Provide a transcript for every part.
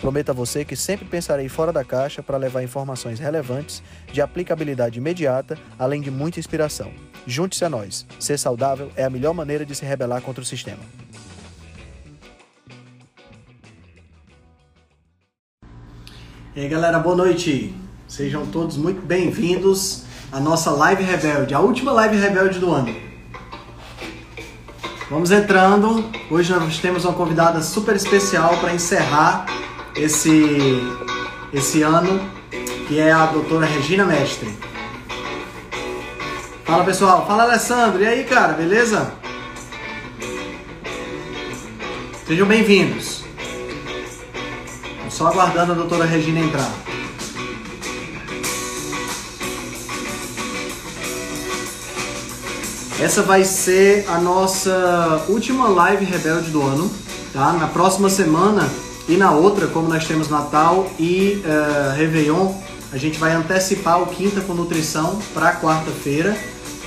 Prometo a você que sempre pensarei fora da caixa para levar informações relevantes, de aplicabilidade imediata, além de muita inspiração. Junte-se a nós. Ser saudável é a melhor maneira de se rebelar contra o sistema. E aí, galera, boa noite. Sejam todos muito bem-vindos à nossa Live Rebelde, a última Live Rebelde do ano. Vamos entrando. Hoje nós temos uma convidada super especial para encerrar esse, esse ano, que é a doutora Regina Mestre. Fala pessoal, fala Alessandro, e aí cara, beleza? Sejam bem-vindos. Só aguardando a doutora Regina entrar. Essa vai ser a nossa última live rebelde do ano, tá? Na próxima semana e na outra, como nós temos Natal e uh, Réveillon, a gente vai antecipar o Quinta com Nutrição para quarta-feira,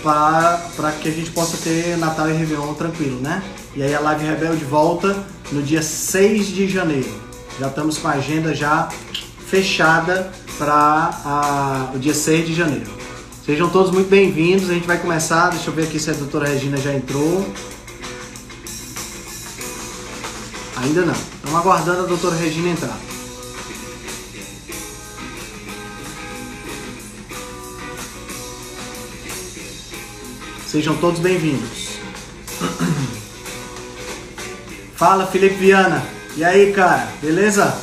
para que a gente possa ter Natal e Réveillon tranquilo, né? E aí a live rebelde volta no dia 6 de janeiro. Já estamos com a agenda já fechada para o dia 6 de janeiro. Sejam todos muito bem-vindos. A gente vai começar. Deixa eu ver aqui se a doutora Regina já entrou. Ainda não. Estamos aguardando a doutora Regina entrar. Sejam todos bem-vindos. Fala, Felipe Viana. E aí, cara, beleza?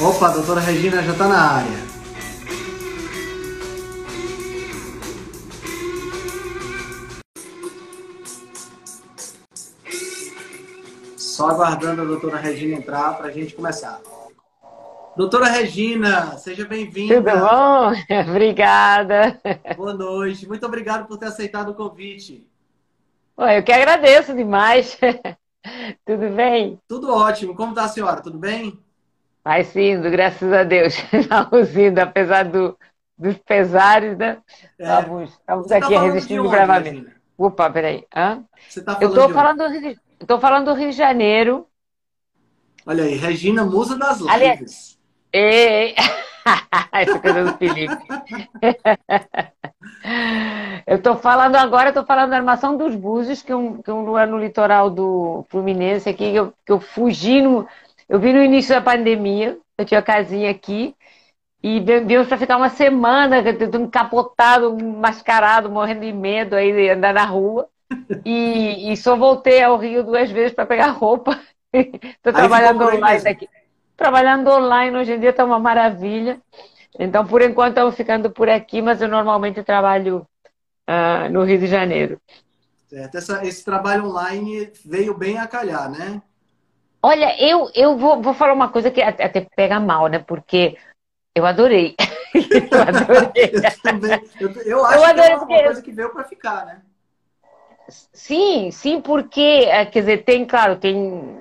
Opa, a doutora Regina já tá na área. Só aguardando a doutora Regina entrar para a gente começar. Doutora Regina, seja bem-vinda. Tudo bom? Obrigada. Boa noite. Muito obrigado por ter aceitado o convite. eu que agradeço demais. Tudo bem? Tudo ótimo. Como está a senhora? Tudo bem? Vai sim, graças a Deus. Estamos indo, apesar do, dos pesares, né? É. Estamos, estamos tá aqui tá resistindo bravamente. Opa, peraí. Hã? Você tá falando eu estou falando Estou falando do Rio de Janeiro. Olha aí, Regina, musa das lives. Aliás, e... Essa coisa do Felipe. Eu estou falando agora, estou falando da armação dos Búzios, que é um, que é um lugar no litoral do Fluminense aqui, que eu, que eu fugi no. Eu vi no início da pandemia, eu tinha casinha aqui, e viemos para ficar uma semana, encapotado, mascarado, morrendo de medo aí andar na rua. E, e só voltei ao Rio duas vezes para pegar roupa. Estou trabalhando online aqui. Trabalhando online hoje em dia está uma maravilha. Então, por enquanto, estamos ficando por aqui, mas eu normalmente trabalho uh, no Rio de Janeiro. Certo. Essa, esse trabalho online veio bem a calhar, né? Olha, eu, eu vou, vou falar uma coisa que até pega mal, né? Porque eu adorei. eu adorei. eu, eu, eu acho eu adorei que é uma, porque... coisa que veio para ficar, né? Sim, sim, porque, é, quer dizer, tem, claro, tem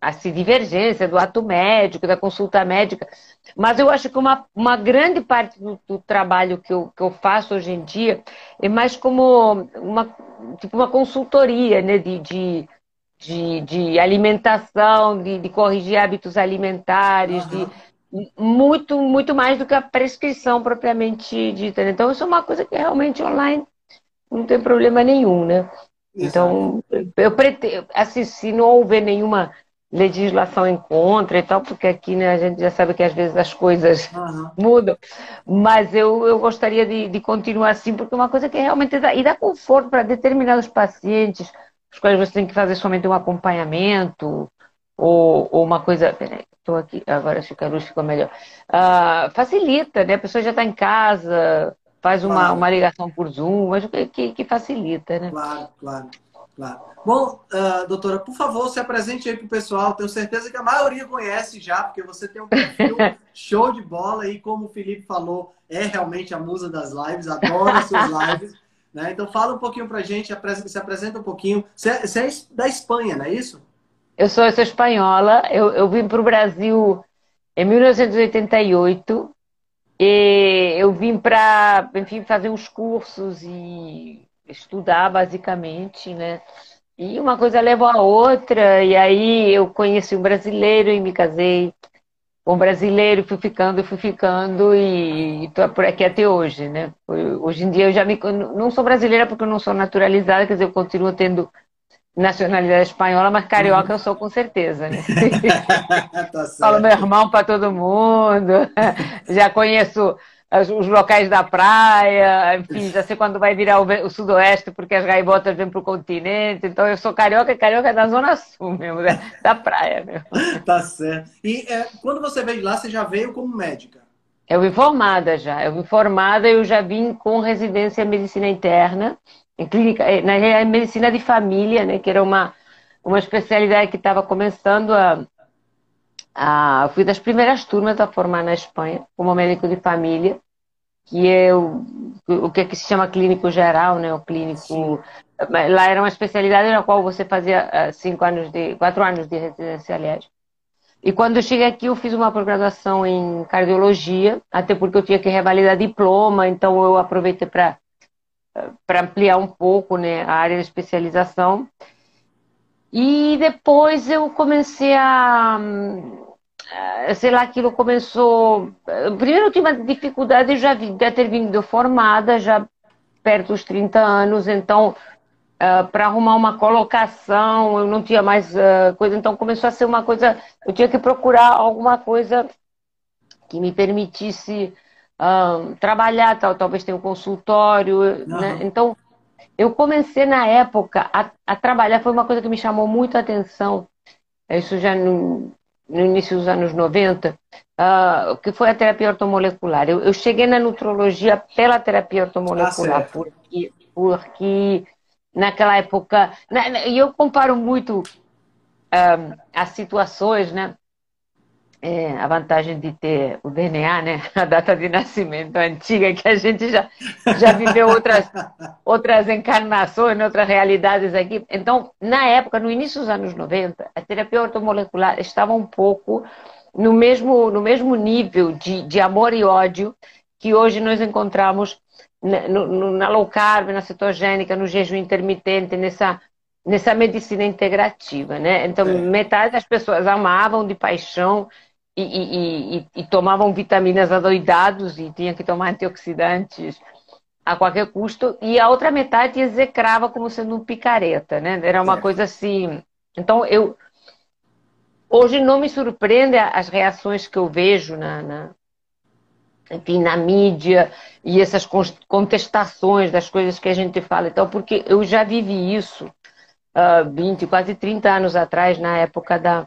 assim, divergência do ato médico, da consulta médica, mas eu acho que uma, uma grande parte do, do trabalho que eu, que eu faço hoje em dia é mais como uma, tipo uma consultoria né, de, de, de, de alimentação, de, de, corrigir hábitos alimentares, uhum. de muito, muito mais do que a prescrição propriamente dita. Né? Então, isso é uma coisa que realmente online não tem problema nenhum, né? Então, eu pretendo, assim, se não houver nenhuma legislação em contra e tal, porque aqui né, a gente já sabe que às vezes as coisas uhum. mudam, mas eu, eu gostaria de, de continuar assim, porque é uma coisa que realmente dá, e dá conforto para determinados pacientes, os quais você tem que fazer somente um acompanhamento, ou, ou uma coisa. Peraí, estou aqui, agora acho que a luz ficou melhor. Uh, facilita, né? A pessoa já está em casa, faz uma, claro. uma ligação por Zoom, mas que, que facilita, né? Claro, claro. Claro. Bom, uh, doutora, por favor, se apresente aí para o pessoal. Tenho certeza que a maioria conhece já, porque você tem um perfil show de bola e, como o Felipe falou, é realmente a musa das lives, adora suas lives. Né? Então, fala um pouquinho para a gente, se apresenta um pouquinho. Você é, você é da Espanha, não é isso? Eu sou, eu sou espanhola. Eu, eu vim para o Brasil em 1988 e eu vim para, enfim, fazer uns cursos e estudar basicamente, né? E uma coisa levou a outra, e aí eu conheci um brasileiro e me casei com um brasileiro, fui ficando, fui ficando e estou por aqui até hoje, né? Hoje em dia eu já me, não sou brasileira porque eu não sou naturalizada, quer dizer, eu continuo tendo nacionalidade espanhola, mas carioca eu sou com certeza, né? tá Falo meu irmão para todo mundo, já conheço os locais da praia, enfim, já sei quando vai virar o, sudoeste, porque as gaivotas vêm para o continente. Então eu sou carioca, carioca da Zona Sul mesmo, né? da praia mesmo. Tá certo. E é, quando você veio de lá, você já veio como médica? Eu vim formada já. Eu vim formada, eu já vim com residência em medicina interna, em clínica, eh, na medicina de família, né? Que era uma, uma especialidade que estava começando a ah, fui das primeiras turmas a formar na Espanha como médico de família, que é o, o que, é que se chama clínico geral, né? O clínico Sim. lá era uma especialidade na qual você fazia ah, cinco anos de quatro anos de residência, aliás. E quando eu cheguei aqui, eu fiz uma pós-graduação em cardiologia, até porque eu tinha que revalidar diploma, então eu aproveitei para para ampliar um pouco né, a área de especialização. E depois eu comecei a, sei lá, aquilo começou. Eh, primeiro eu tive uma dificuldade já de ter vindo formada, já perto dos 30 anos, então uh, eh, para arrumar uma colocação, eu não tinha mais uh, coisa, então começou a ser uma coisa, eu tinha que procurar alguma coisa que me permitisse uh, trabalhar, tal, talvez tenha um consultório, né? Então eu comecei na época a, a, trabalhar, foi uma coisa que me chamou muito a atenção. Isso já no, no início dos anos 90, uh, ah, que foi a terapia ortomolecular. Eu, eu, cheguei na nutrologia pela terapia ortomolecular, ah, porque, porque naquela época. E eu comparo muito uh, as situações, né? É, a vantagem de ter o DNA, né? A data de nascimento antiga, que a gente já, já viveu outras, outras encarnações, outras realidades aqui. Então, na época, no início dos anos 90, a terapia ortomolecular estava um pouco no mesmo, no mesmo nível de, de amor e ódio que hoje nós encontramos na, no, na low carb, na cetogênica, no jejum intermitente, nessa nessa medicina integrativa, né? Então, é. metade das pessoas amavam de paixão e, e, e, e, tomavam vitaminas adoidados e tinham que tomar antioxidantes a qualquer custo, e a outra metade execrava como sendo um picareta, né? Era uma é. coisa assim. Então, eu. Hoje não me surpreende as reações que eu vejo na, na enfim, na mídia e essas contestações das coisas que a gente fala então, porque eu já vivi isso uh, 20, quase 30 anos atrás, na época da,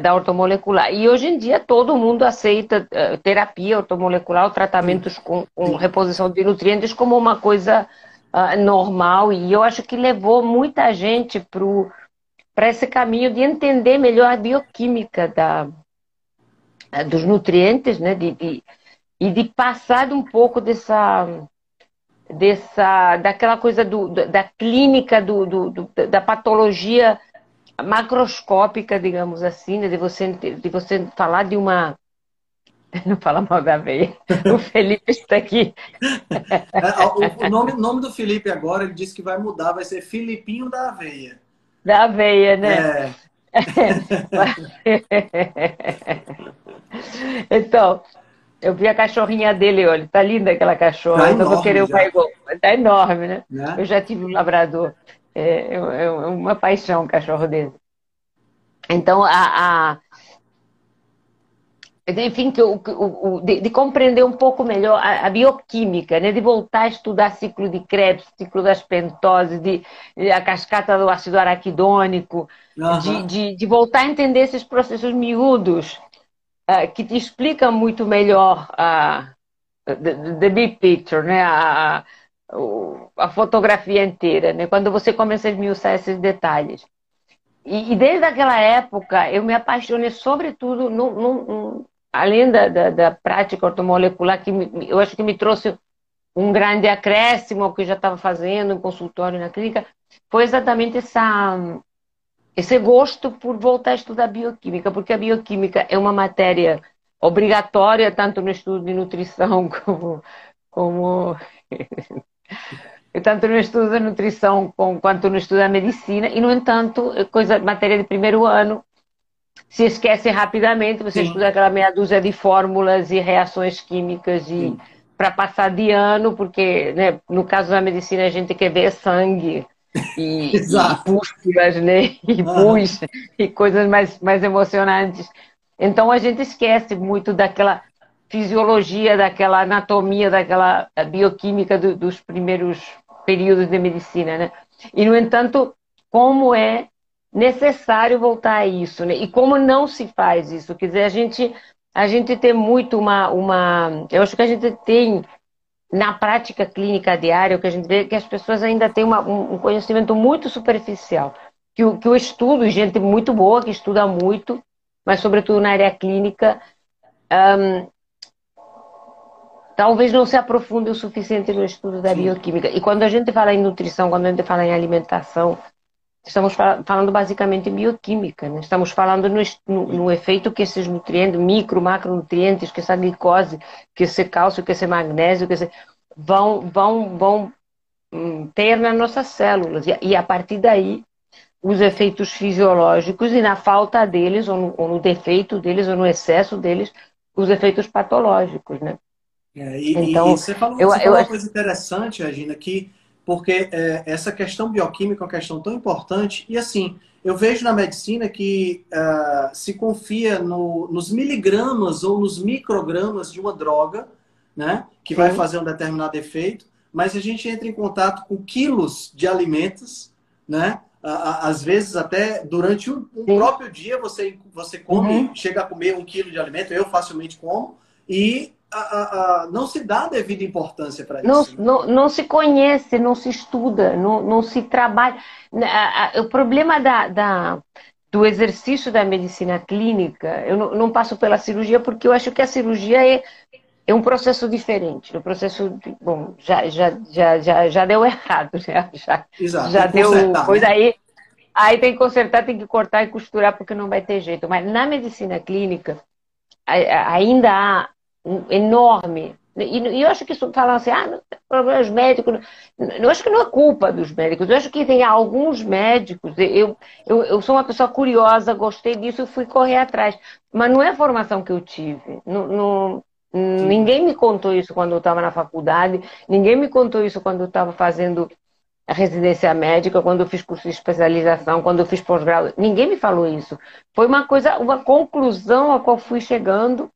da ortomolecular. E hoje em dia todo mundo aceita uh, terapia ortomolecular, tratamentos com, com, reposição de nutrientes como uma coisa uh, normal. E eu acho que levou muita gente para esse caminho de entender melhor a bioquímica da, uh, dos nutrientes, né? De, de, e de passar um pouco dessa dessa daquela coisa do, da clínica do, do, do da patologia macroscópica, digamos assim, né? de você, de você falar de uma. Não fala mal da aveia. O Felipe está aqui. É, o, nome, nome do Felipe agora, ele disse que vai mudar, vai ser Filipinho da Aveia. Da aveia, né? É. então, eu vi a cachorrinha dele, olha, tá linda aquela cachorra. Tá então vou querer o pai igual. Tá enorme, né? né? Eu já tive um labrador. É, é, é uma paixão um cachorro dele. Então, a, a, enfim, que, o, o, de, de, compreender um pouco melhor a, a, bioquímica, né? de voltar a estudar ciclo de Krebs, ciclo das pentoses, de, de a cascata do ácido araquidônico, uhum. de, de, de, voltar a entender esses processos miúdos, uh, que te explicam muito melhor a uh, the, the, big picture, né? a, a, a fotografia inteira, né? quando você começa a esmiuçar esses detalhes. E, e, desde aquela época eu me apaixonei sobretudo no, no, no além da, da, da, prática ortomolecular, que me, eu acho que me trouxe um grande acréscimo ao que eu já estava fazendo em consultório na clínica, foi exatamente essa, esse gosto por voltar a estudar bioquímica, porque a bioquímica é uma matéria obrigatória, tanto no estudo de nutrição como. como tanto no estudo da nutrição quanto no estudo da medicina, e, no entanto, coisa, matéria de primeiro ano, se esquece rapidamente, você Sim. estuda aquela meia dúzia de fórmulas e reações químicas e para passar de ano, porque né, no caso da medicina a gente quer ver sangue e, e pústulas, né? E pus, e coisas mais, mais emocionantes. Então a gente esquece muito daquela fisiologia, daquela anatomia, daquela bioquímica do, dos primeiros períodos de medicina, né? E no entanto, como é necessário voltar a isso, né? E como não se faz isso? Quer dizer, a gente, a gente tem muito uma, uma. Eu acho que a gente tem na prática clínica diária, o que a gente vê é que as pessoas ainda têm uma, um conhecimento muito superficial. Que o, que o estudo, gente muito boa, que estuda muito, mas sobretudo na área clínica, um, talvez não se aprofunde o suficiente no estudo da bioquímica. E quando a gente fala em nutrição, quando a gente fala em alimentação, estamos falando basicamente em bioquímica, né? estamos falando no, no, no, efeito que esses nutrientes, micro, macronutrientes, que essa glicose, que esse cálcio, que esse magnésio, que esse, vão, vão, vão hum, ter nas nossas células. E, e, a partir daí, os efeitos fisiológicos e na falta deles, ou no, ou no defeito deles, ou no excesso deles, os efeitos patológicos, né? É, e, então, e você falou, eu, você falou eu, uma coisa interessante, Regina, que porque é, essa questão bioquímica é uma questão tão importante. E assim, eu vejo na medicina que uh, se confia no, nos miligramas ou nos microgramas de uma droga, né, que Sim. vai fazer um determinado efeito, mas a gente entra em contato com quilos de alimentos, né? Às vezes até durante um, um próprio dia você, você come, uhum. chega a comer um quilo de alimento, eu facilmente como, e a, a, não se dá devida importância para isso. Não, né? não, não, se conhece, não se estuda, não, não se trabalha. O problema da, da, do exercício da medicina clínica, eu não, não, passo pela cirurgia porque eu acho que a cirurgia é, é um processo diferente. O processo, de, bom, já, já, já, já, já deu errado, né? já, Exato, já deu coisa né? aí. Aí tem que consertar, tem que cortar e costurar porque não vai ter jeito. Mas na medicina clínica ainda há enorme. E, eu acho que isso falam assim, ah, problemas médicos. Eu acho que não é culpa dos médicos. Eu acho que tem alguns médicos. Eu, eu, eu sou uma pessoa curiosa, gostei disso e fui correr atrás. Mas não é a formação que eu tive. Não, não, ninguém me contou isso quando eu estava na faculdade, ninguém me contou isso quando eu estava fazendo a residência médica, quando eu fiz curso de especialização, quando eu fiz pós-grado. Ninguém me falou isso. Foi uma coisa, uma conclusão a qual fui chegando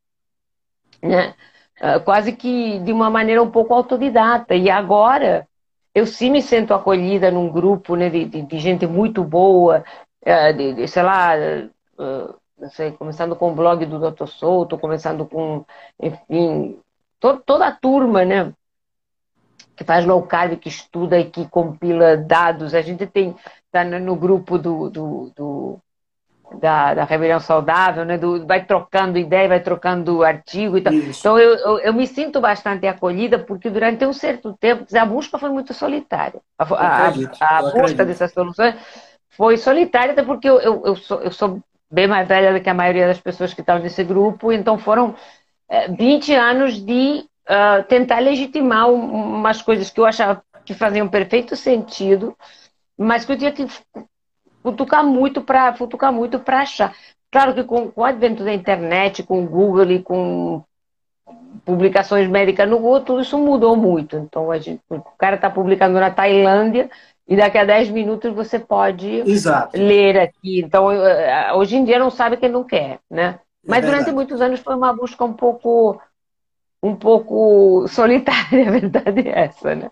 né? Uh, quase que de uma maneira um pouco autodidata. E agora eu sim me sinto acolhida num grupo né, de, de, de gente muito boa, uh, de, de, sei lá, não sei, começando com o blog do Dr. Souto, começando com, enfim, to, toda a turma, né? Que faz low carb, que estuda e que compila dados. A gente tem, tá no grupo do, do, do da, da rebelião saudável, né? Do, vai trocando ideia, vai trocando artigo e tal. Isso. Então eu, eu, eu, me sinto bastante acolhida porque durante um certo tempo a busca foi muito solitária. A, a, a busca dessas soluções foi solitária, até porque eu, eu, eu, sou, eu sou bem mais velha do que a maioria das pessoas que estão nesse grupo, então foram é, 20 anos de uh, tentar legitimar umas coisas que eu achava que faziam perfeito sentido, mas que eu tinha que futucar muito para futucar muito para achar. Claro que com, com o advento da internet, com o Google e com publicações médicas no Google, tudo isso mudou muito. Então, a gente, o cara está publicando na Tailândia e daqui a 10 minutos você pode Exato. ler aqui. Então, hoje em dia não sabe quem não quer, né? Mas durante muitos anos foi uma busca um pouco um pouco solitária, a verdade é essa, né?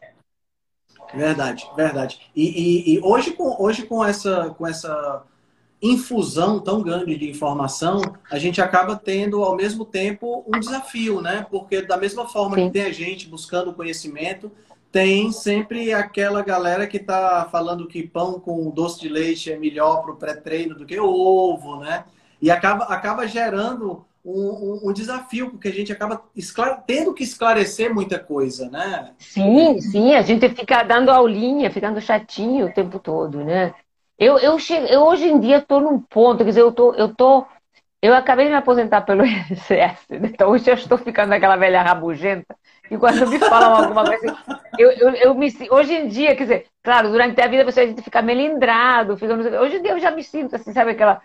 Verdade, verdade. E, e, e, hoje, com, hoje com, essa, com essa infusão tão grande de informação, a gente acaba tendo, ao mesmo tempo, um desafio, né? Porque da mesma forma Sim. que tem a gente buscando conhecimento, tem sempre aquela galera que está falando que pão com doce de leite é melhor para o pré-treino do que ovo, né? E acaba, acaba gerando um, um, desafio, porque a gente acaba tendo que esclarecer muita coisa, né? Sim, sim, a gente fica dando aulinha, ficando chatinho o tempo todo, né? Eu, eu, eu hoje em dia estou num ponto, quer dizer, eu tô, eu tô, eu acabei de me aposentar pelo INSS, né? então hoje eu estou ficando aquela velha rabugenta, e quando me falam alguma coisa, eu, eu, eu me hoje em dia, quer dizer, claro, durante a vida você a gente fica melindrado, fica, hoje em dia eu já me sinto assim, sabe aquela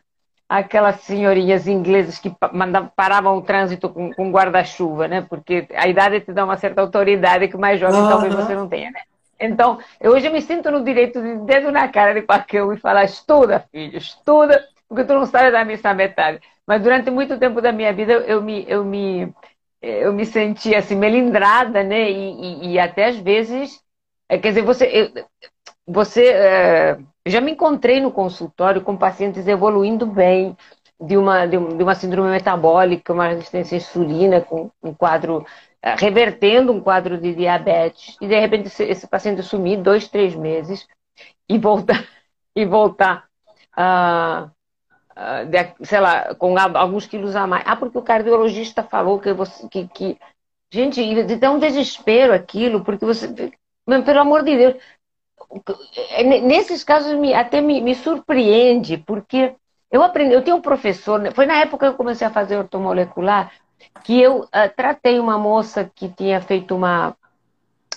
aquelas senhorinhas inglesas que mandavam, paravam o trânsito com, com guarda-chuva, né? Porque a idade te dá uma certa autoridade que mais jovem uhum. talvez você não tenha, né? Então, eu hoje me sinto no direito de dedo na cara de qualquer um e falar: estuda, filho, estuda, porque tu não sabe da missa metade. Mas durante muito tempo da minha vida eu me, eu me, eu me sentia assim, melindrada, né? E, e, e até às vezes, é, quer dizer, você, eu, você é, já me encontrei no consultório com pacientes evoluindo bem de uma, de uma síndrome metabólica, uma resistência à insulina, com um quadro, é, revertendo um quadro de diabetes, e de repente esse, esse paciente sumir dois, três meses e voltar, e voltar a. Uh, de, sei lá, com alguns quilos a mais. Ah, porque o cardiologista falou que você. Que, que... Gente, dá um desespero aquilo, porque você. Pelo amor de Deus, nesses casos me, até me, me, surpreende, porque eu aprendi, eu tenho um professor, né, foi na época que eu comecei a fazer ortomolecular, que eu uh, tratei uma moça que tinha feito uma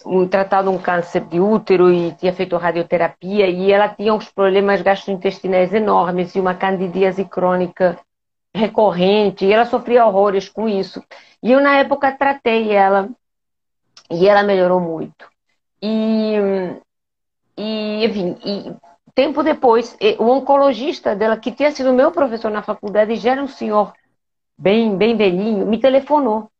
um, tratado um câncer de útero e tinha feito radioterapia e ela tinha uns problemas gastrointestinais enormes e uma candidíase crônica recorrente e ela sofria horrores com isso. E eu na época tratei ela e ela melhorou muito. E e, enfim, e tempo depois, o oncologista dela, que tinha sido meu professor na faculdade, já era um senhor bem, bem velhinho, me telefonou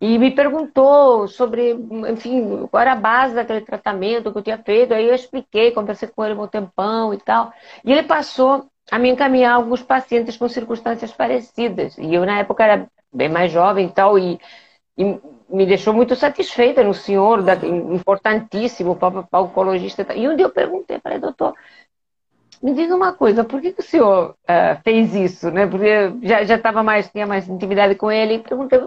e me perguntou sobre, enfim, qual era a base daquele tratamento que eu tinha feito. Aí eu expliquei, conversei com ele um tempão e tal. E ele passou a me encaminhar alguns pacientes com circunstâncias parecidas. E eu, na época, era bem mais jovem e tal, e, e me deixou muito satisfeita no senhor, da, importantíssimo oncologista. E um dia eu perguntei, falei, doutor, me diga uma coisa, por que, que o senhor uh, fez isso? Né? Porque já, já tava mais, tinha mais intimidade com ele, e perguntei,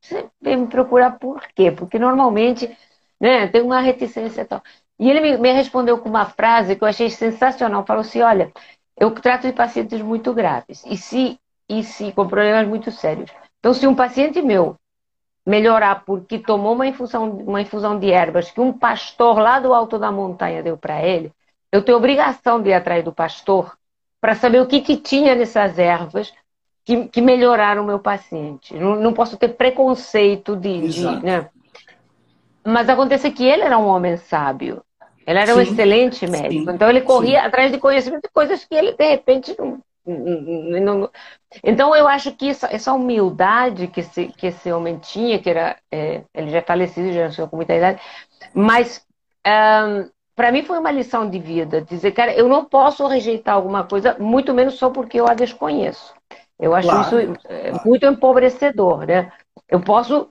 você veio me procurar por quê? Porque normalmente né, tem uma reticência e tal. E ele me, me respondeu com uma frase que eu achei sensacional. Falou assim: olha, eu trato de pacientes muito graves, e se, e se com problemas muito sérios. Então, se um paciente meu melhorar porque tomou uma infusão, uma infusão de ervas que um pastor lá do alto da montanha deu para ele, eu tenho obrigação de ir atrás do pastor para saber o que, que tinha nessas ervas que, que melhoraram o meu paciente. Não, não posso ter preconceito de, de né? Mas acontece que ele era um homem sábio. Ele era sim, um excelente médico. Sim, então ele corria sim. atrás de conhecimento de coisas que ele, de repente, não, então eu acho que essa, essa humildade que esse, que esse homem tinha, que era é, ele já é falecido, já nasceu com muita idade, mas um, para mim foi uma lição de vida, dizer, cara, eu não posso rejeitar alguma coisa, muito menos só porque eu a desconheço. Eu acho claro, isso é, claro. muito empobrecedor, né? Eu posso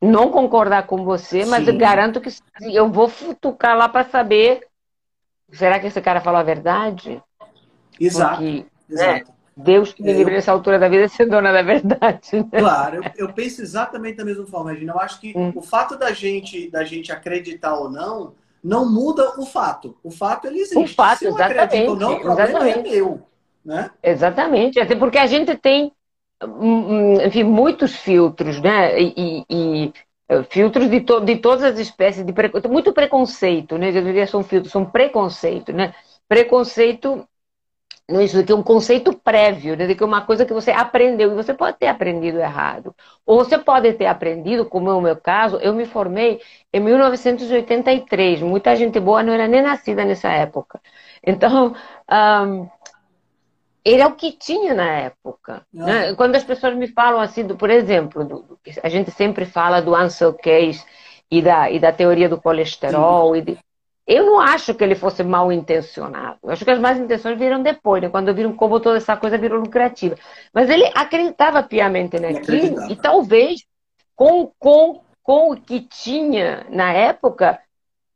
não concordar com você, mas Sim. eu garanto que eu vou futucar lá para saber, será que esse cara falou a verdade? Exato. Porque Exato. É. Deus que me livre eu... nessa altura da vida ser dona da verdade. Né? Claro, eu, eu, penso exatamente da mesma forma, Regina. Eu acho que hum. o fato da gente, da gente acreditar ou não, não muda o fato. O fato ele existe. O fato, Se eu exatamente. Ou não, o problema é exatamente. é meu. Né? Exatamente. Até porque a gente tem, hum, hum, enfim, muitos filtros, né? E, e eh, filtros de, to de todas as espécies de muito preconceito, né? Eu diria são filtros, são preconceito, né? Preconceito isso aqui é um conceito prévio, né, de que é uma coisa que você aprendeu, e você pode ter aprendido errado. Ou você pode ter aprendido, como é o meu caso, eu me formei em 1983. Muita gente boa não era nem nascida nessa época. Então, um, ele é o que tinha na época. Né? Quando as pessoas me falam assim, do, por exemplo, do, a gente sempre fala do Ansel Keys e da, e da teoria do colesterol. E de, eu não acho que ele fosse mal intencionado. Eu acho que as más intenções viram depois, né? quando viram como toda essa coisa virou lucrativa. Mas ele acreditava piamente naquilo e talvez com, com, com o que tinha na época,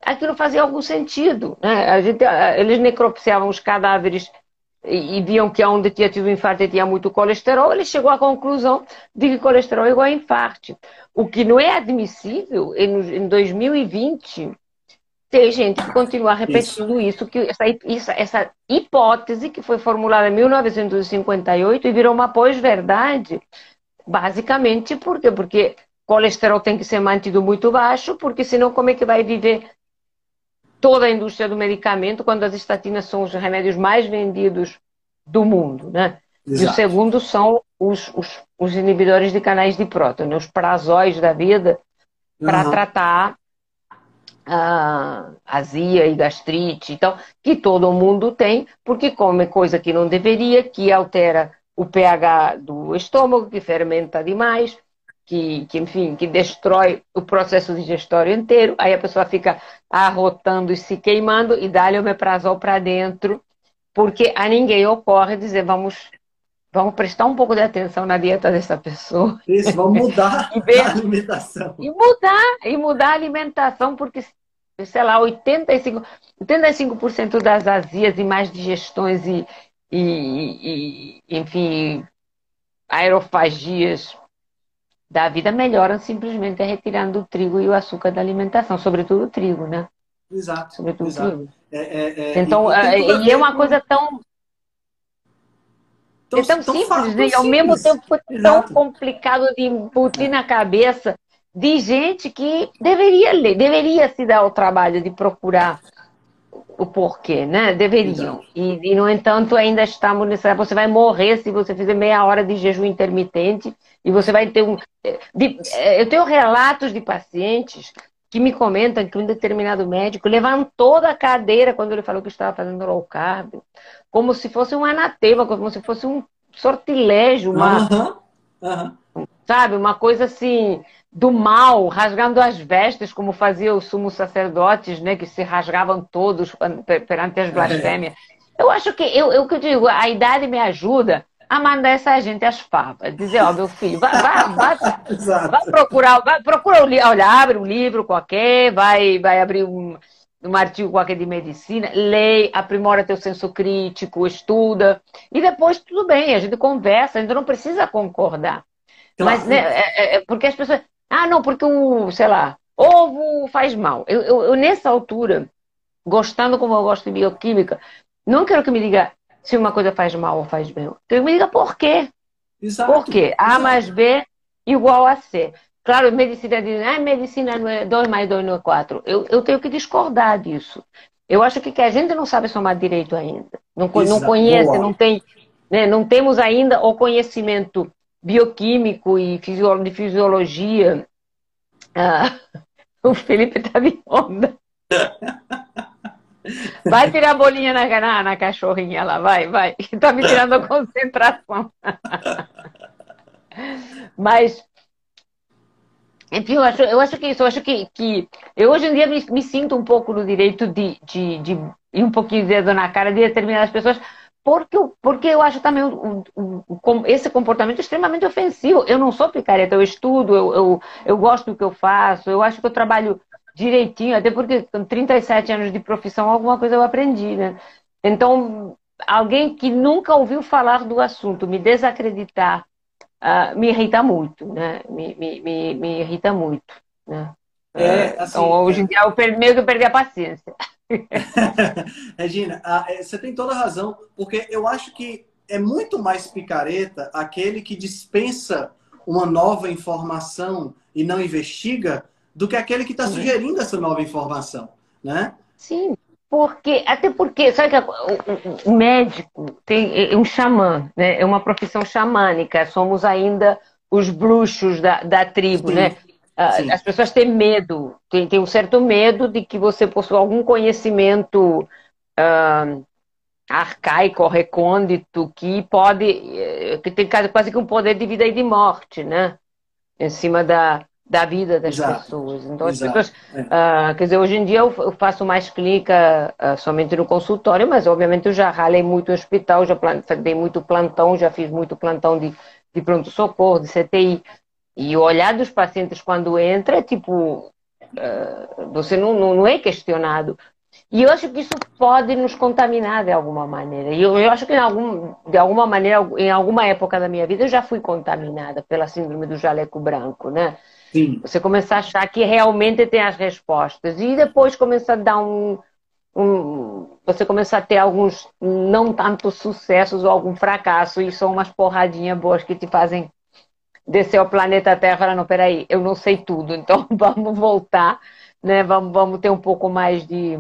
aquilo fazia algum sentido. Né? A gente, eles necropsiavam os cadáveres e, viam que onde tinha tido infarto tinha muito colesterol, ele chegou à conclusão de que colesterol é igual a infarto. O que não é admissível em 2020 ter gente que continua repetindo isso, isso que essa, isso, essa hipótese que foi formulada em 1958 e virou uma pós-verdade, basicamente por quê? Porque colesterol tem que ser mantido muito baixo, porque senão como é que vai viver toda a indústria do medicamento, quando as estatinas são os remédios mais vendidos do mundo, né? Exato. E o segundo são os, os, os, inibidores de canais de próton, né? os prazóis da vida, para uhum. tratar a azia e gastrite, então, que todo mundo tem, porque come coisa que não deveria, que altera o pH do estômago, que fermenta demais, que, que, enfim, que destrói o processo digestório inteiro, aí a pessoa fica arrotando e se queimando e dá-lhe o meprazol para dentro, porque a ninguém ocorre dizer vamos vamos prestar um pouco de atenção na dieta dessa pessoa. Isso, vamos mudar a alimentação. E mudar, e mudar a alimentação, porque, sei lá, 85%, 85 das azias e mais digestões e, e, e, enfim, aerofagias da vida melhoram simplesmente retirando o trigo e o açúcar da alimentação, sobretudo o trigo, né? Exato. Sobretudo exato. o trigo. É, é, é, então, é, e, e é uma coisa tão. tão é tão, tão simples, né? E ao mesmo tempo foi tão complicado de embutir na cabeça de gente que deveria ler, deveria se dar o trabalho de procurar o porquê, né? Deveriam. E, e, no entanto, ainda estamos nessa. Você vai morrer se você fizer meia hora de jejum intermitente e você vai ter um. Eh, de, eh, eu tenho relatos de pacientes que me comentam que um determinado médico levantou da cadeira quando ele falou que estava fazendo low carb, como se fosse um anatema, como se fosse um sortilégio, uma, uhum. Uhum. Sabe, uma coisa assim do mal, rasgando as vestes, como fazia os sumos sacerdotes, né, que se rasgavam todos perante as blasfêmias. É. Eu acho que, eu, eu que digo, a idade me ajuda a mandar essa gente às favas. Dizer, ó, oh, meu filho, vai, vai, vai, vai procurar, vai, procura, olha, abre um livro qualquer, vai, vai abrir um, um artigo qualquer de medicina, lê, aprimora teu senso crítico, estuda, e depois tudo bem, a gente conversa, a gente não precisa concordar. Mas, né, é, é, porque as pessoas, ah, não, porque o, sei lá, ovo faz mal. Eu, eu, eu, nessa altura, gostando como eu gosto de bioquímica, não quero que me diga se uma coisa faz mal ou faz bem. Quero que me diga por quê. Exato. Por quê? A Exato. mais B igual a C. Claro, medicina diz, ah, medicina não é 2 mais 2 não é 4. Eu, eu tenho que discordar disso. Eu acho que, que a gente não sabe somar direito ainda. Não, não conhece, não tem, né, não temos ainda o conhecimento bioquímico e de fisiologia. Ah, o Felipe tá de onda. Vai tirar a bolinha na, na, na, cachorrinha lá, vai, vai. Tá me tirando a concentração. Mas, enfim, eu acho, eu acho que isso, eu acho que, que eu hoje em dia me, me sinto um pouco no direito de, de, de ir um pouquinho de dedo na cara de determinadas pessoas, porque, porque eu acho também o, o, o, esse comportamento extremamente ofensivo. Eu não sou picareta, eu estudo, eu, eu, eu gosto do que eu faço, eu acho que eu trabalho direitinho, até porque com 37 anos de profissão, alguma coisa eu aprendi, né? Então, alguém que nunca ouviu falar do assunto me desacreditar uh, me irrita muito, né? Me, me, me, me irrita muito, né? É, assim, então, hoje em dia, eu meio que perdi a paciência. Regina, é, você tem toda a razão, porque eu acho que é muito mais picareta aquele que dispensa uma nova informação e não investiga do que aquele que está sugerindo essa nova informação, né? Sim, porque até porque sabe que o, o, médico tem é, é um xamã, né? É uma profissão xamânica. Somos ainda os bruxos da, da tribo, Sim. né? Sim. As pessoas têm medo, têm, têm, um certo medo de que você possua algum conhecimento uh, arcaico, recôndito, que pode, eh, que tem quase que um poder de vida e de morte, né? Em cima da, da vida das Exato. pessoas. Então, as pessoas, uh, quer dizer, hoje em dia eu, faço mais clínica uh, somente no consultório, mas obviamente eu já ralei muito no hospital, já dei muito plantão, já fiz muito plantão de, de pronto-socorro, de CTI. E o olhar dos pacientes quando entra é tipo, uh, você não, não, não é questionado. E eu acho que isso pode nos contaminar de alguma maneira. E eu, eu acho que, algum, de alguma maneira, em alguma época da minha vida, eu já fui contaminada pela síndrome do jaleco branco, né? Sim. Você começar a achar que realmente tem as respostas. E depois começar a dar um, um. Você começar a ter alguns não tanto sucessos ou algum fracasso. E são umas porradinhas boas que te fazem descer ao planeta Terra e falar: não, peraí, eu não sei tudo, então vamos voltar, né? Vamos, vamos ter um pouco mais de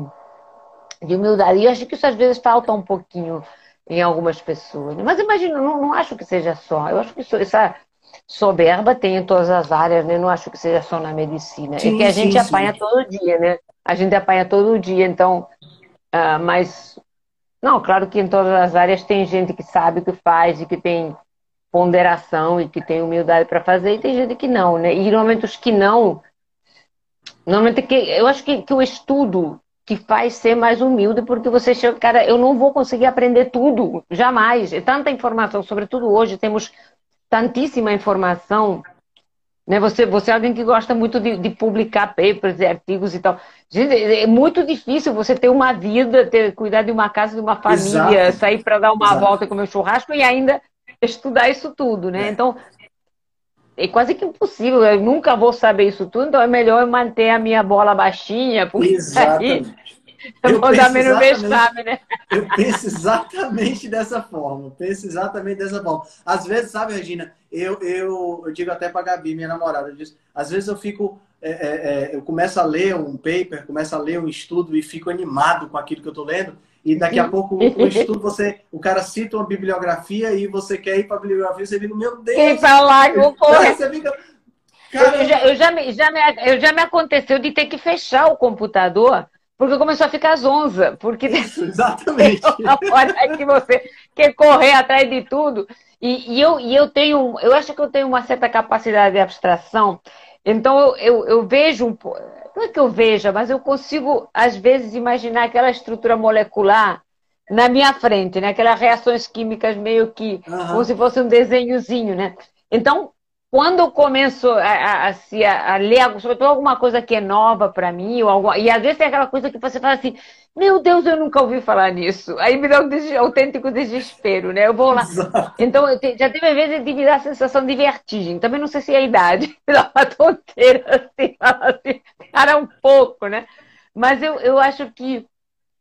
de humildade. E eu acho que isso às vezes falta um pouquinho em algumas pessoas. Mas imagina, não, não acho que seja só. Eu acho que isso, essa soberba tem em todas as áreas, né? Não acho que seja só na medicina. Sim, é que a gente sim, apanha sim. todo dia, né? A gente apanha todo dia, então. Uh, mas. Não, claro que em todas as áreas tem gente que sabe o que faz e que tem ponderação e que tem humildade para fazer, e tem gente que não, né? E normalmente os que não. Normalmente que, eu acho que, que o estudo que faz ser mais humilde, porque você chega, cara, eu não vou conseguir aprender tudo, jamais. É tanta informação, sobretudo hoje, temos tantíssima informação. Né? Você, você é alguém que gosta muito de, de publicar papers e artigos e tal. Gente, é muito difícil você ter uma vida, ter, cuidar de uma casa, de uma família, Exato. sair para dar uma Exato. volta e comer um churrasco e ainda estudar isso tudo, né? É. Então, é quase que impossível. Eu nunca vou saber isso tudo, então é melhor eu manter a minha bola baixinha, porque Exatamente. aí eu vou dar menos vexame, né? Eu penso exatamente dessa forma. Penso exatamente dessa forma. Às vezes, sabe, Regina, eu, eu, eu digo até para Gabi, minha namorada, eu disse, às vezes eu fico. É, é, é, eu começo a ler um paper, começo a ler um estudo e fico animado com aquilo que eu estou lendo. E daqui a pouco o estudo, você, o cara cita uma bibliografia e você quer ir para a bibliografia, você fica, meu Deus! Quem falar, eu vou. Você fica, eu, já, eu, já me, já, me, eu já me aconteceu de ter que fechar o computador porque começou a ficar zonza. Porque Isso, exatamente. hora que você quer correr atrás de tudo. E, e, eu, e eu tenho, eu acho que eu tenho uma certa capacidade de abstração. Então eu, eu, eu vejo um não é que eu veja, mas eu consigo, às vezes, imaginar aquela estrutura molecular na minha frente, né? Aquelas reações químicas meio que uhum. como se fosse um desenhozinho, né? Então, quando eu começo a, a, a, a ler, sobretudo alguma coisa que é nova para mim, ou alguma, e às vezes tem aquela coisa que você fala assim, meu Deus, eu nunca ouvi falar nisso. Aí me dá um des autêntico desespero, né? Eu vou lá. Exato. Então, já teve vezes de me dar a sensação de vertigem. Também não sei se é a idade, me dá uma tonteira assim, assim, cara, um pouco, né? Mas eu, eu acho que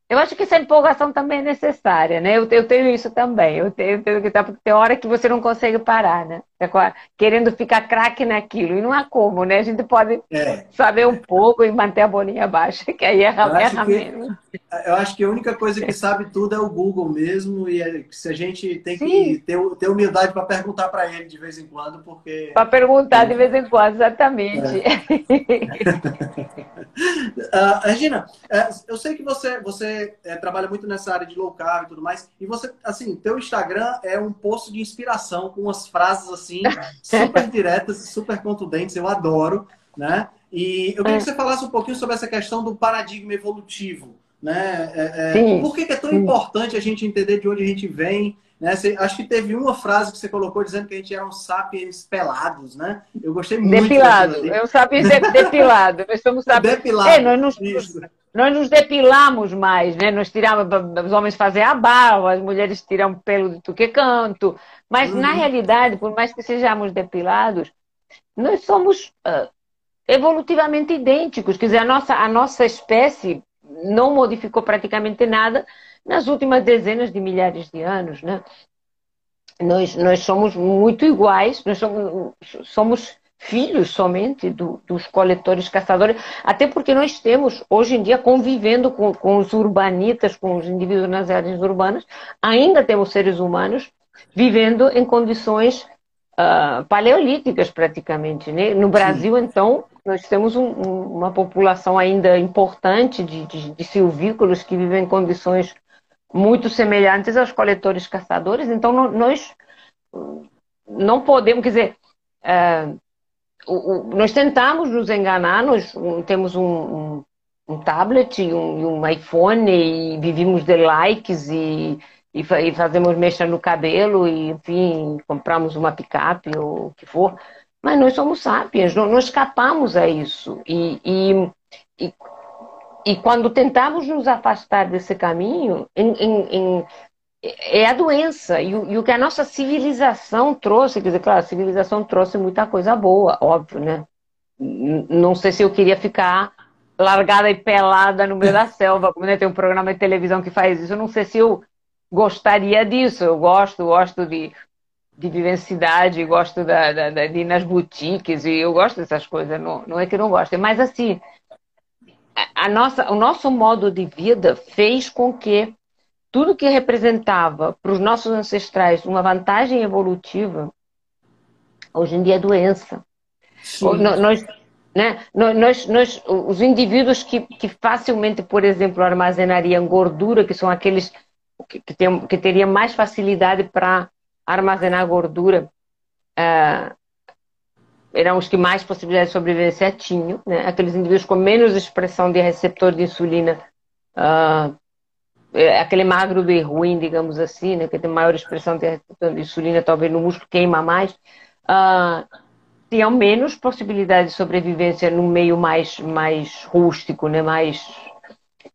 eu acho que essa empolgação também é necessária, né? Eu, eu tenho isso também. Eu tenho, eu tenho que estar, porque tem hora que você não consegue parar, né? Tá querendo ficar craque naquilo. E não há como, né? A gente pode é. saber um pouco e manter a bolinha baixa, que aí erra, erra que, menos. Eu acho que a única coisa que sabe tudo é o Google mesmo. E é, se a gente tem que ter, ter humildade para perguntar para ele de vez em quando, porque. Para perguntar de vez em quando, exatamente. É. uh, Regina, eu sei que você, você trabalha muito nessa área de low carb e tudo mais. E você, assim, teu Instagram é um poço de inspiração com umas frases assim assim, super diretas super contundentes, eu adoro, né? E eu queria que você falasse um pouquinho sobre essa questão do paradigma evolutivo, né? É, é, por que, que, é tão Sim. importante a gente entender de onde a gente vem? Né? Você, acho que teve uma frase que você colocou dizendo que a gente era um sapiens pelados, né? Eu gostei muito. Depilado, é um sapiens depilado. Nós somos sapiens. Depilado. É, nós nos, nós nos depilamos mais, né? Nós tiramos, os homens fazem a barba, as mulheres tiram pelo de tudo que canto. Mas, uhum. na realidade, por mais que sejamos depilados, nós somos uh, evolutivamente idênticos. Quer dizer, a nossa, a nossa espécie não modificou praticamente nada nas últimas dezenas de milhares de anos, né? Nós, nós somos muito iguais, nós somos, somos filhos somente do, dos coletores caçadores, até porque nós temos, hoje em dia, convivendo com, com os urbanitas, com os indivíduos nas áreas urbanas, ainda temos seres humanos vivendo em condições uh, paleolíticas praticamente. Né? No Brasil, Sim. então, nós temos um, uma população ainda importante de, de, de, silvícolas que vivem em condições muito semelhantes aos coletores caçadores. Então, nós não podemos, quer dizer, é, nós tentamos nos enganar, nós temos um, um, um tablet e um, um, iPhone e vivimos de likes e, e, e, fazemos mecha no cabelo e, enfim, compramos uma picape ou o que for. Mas nós somos sapiens, nós escapamos a isso. E, e, e, e quando tentamos nos afastar desse caminho, em, em, em, é a doença. E, e, o que a nossa civilização trouxe, quer dizer, claro, a civilização trouxe muita coisa boa, óbvio, né? Não sei se eu queria ficar largada e pelada no meio da selva, como né? tem um programa de televisão que faz isso. Eu não sei se eu gostaria disso. Eu gosto, gosto de de vivencidade, gosto da, da, da, de ir nas boutiques, e eu gosto dessas coisas, não, não é que não gosto, mas assim, a nossa, o nosso modo de vida fez com que tudo que representava para os nossos ancestrais uma vantagem evolutiva, hoje em dia é doença. Nós, né, nós, nós, os indivíduos que, que facilmente, por exemplo, armazenariam gordura, que são aqueles que, tem, que teriam mais facilidade para armazenar gordura uh, eram os que mais possibilidade de sobrevivência tinham, né? aqueles indivíduos com menos expressão de receptor de insulina, uh, aquele magro de ruim, digamos assim, né? que tem maior expressão de receptor de insulina, talvez no músculo queima mais, uh, tinham menos possibilidade de sobrevivência no meio mais, mais rústico, né? mais,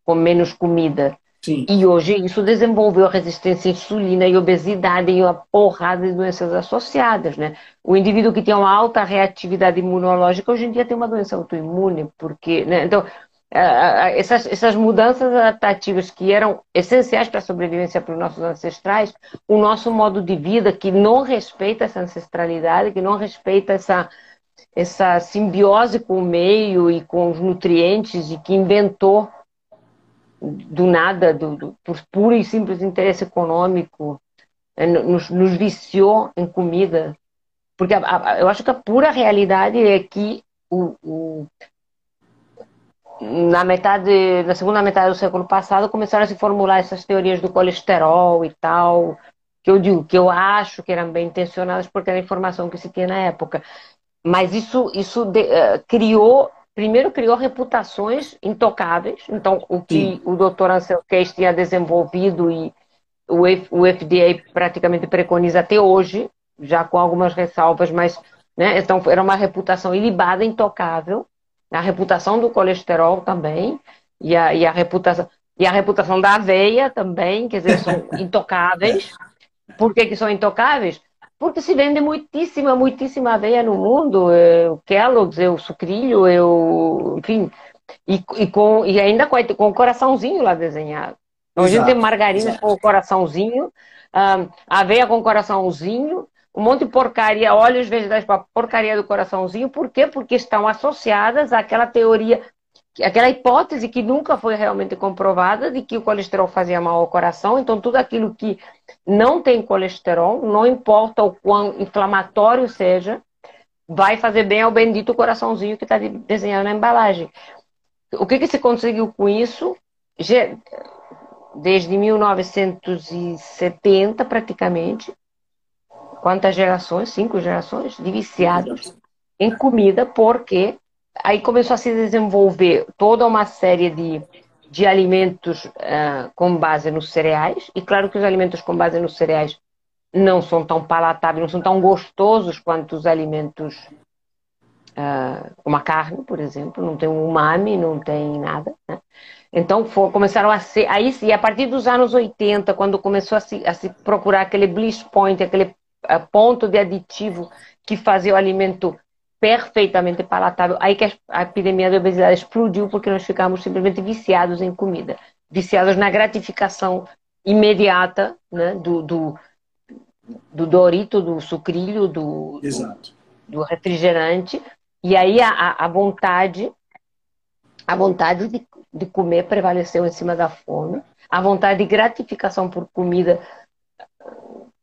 com menos comida. Sim. E hoje isso desenvolveu resistência à insulina e obesidade e uma porrada de doenças associadas, né? O indivíduo que tem uma alta reatividade imunológica hoje em dia tem uma doença autoimune, porque, né? Então, essas, essas mudanças adaptativas que eram essenciais para a sobrevivência para os nossos ancestrais, o nosso modo de vida que não respeita essa ancestralidade, que não respeita essa, essa simbiose com o meio e com os nutrientes e que inventou do nada, do, do, por puro e simples interesse econômico, é, nos, nos viciou em comida. Porque a, a, eu acho que a pura realidade é que o, o, na metade, na segunda metade do século passado, começaram a se formular essas teorias do colesterol e tal, que eu digo que eu acho que eram bem intencionadas porque era a informação que se tinha na época. Mas isso, isso de, uh, criou primeiro criou reputações intocáveis. Então, o que Sim. o Dr. Ansel Keys tinha desenvolvido e o, o FDA praticamente preconiza até hoje, já com algumas ressalvas, mas né, então era uma reputação ilibada, intocável. A reputação do colesterol também e a, e a reputação e a reputação da aveia também, quer dizer, são intocáveis. Por que, que são intocáveis? Porque se vende muitíssima, muitíssima aveia no mundo, é, o Kellogg's, é o sucrilho, é o, enfim, e, e, com, e ainda com, com o coraçãozinho lá desenhado. Então, a gente tem margarinas com o coraçãozinho, um, aveia com o coraçãozinho, um monte de porcaria, óleos vegetais para porcaria do coraçãozinho. Por quê? Porque estão associadas àquela teoria aquela hipótese que nunca foi realmente comprovada de que o colesterol fazia mal ao coração. Então, tudo aquilo que não tem colesterol, não importa o quão inflamatório seja, vai fazer bem ao bendito coraçãozinho que está desenhado na embalagem. O que, que se conseguiu com isso? Desde 1970, praticamente, quantas gerações? Cinco gerações de viciados em comida, porque aí começou a se desenvolver toda uma série de, de alimentos uh, com base nos cereais, e claro que os alimentos com base nos cereais não são tão palatáveis, não são tão gostosos quanto os alimentos uh, como a carne, por exemplo, não tem um umami, não tem nada. Né? Então for, começaram a ser. Aí e a partir dos anos 80, quando começou a se, a se procurar aquele bliss point, aquele uh, ponto de aditivo que fazia o alimento perfeitamente palatável. Aí que a epidemia da obesidade explodiu porque nós ficamos simplesmente viciados em comida, viciados na gratificação imediata né, do, do, do dorito, do sucrilho, do, do, do, refrigerante. E aí a, a vontade, a vontade de, de comer prevaleceu em cima da fome. A vontade de gratificação por comida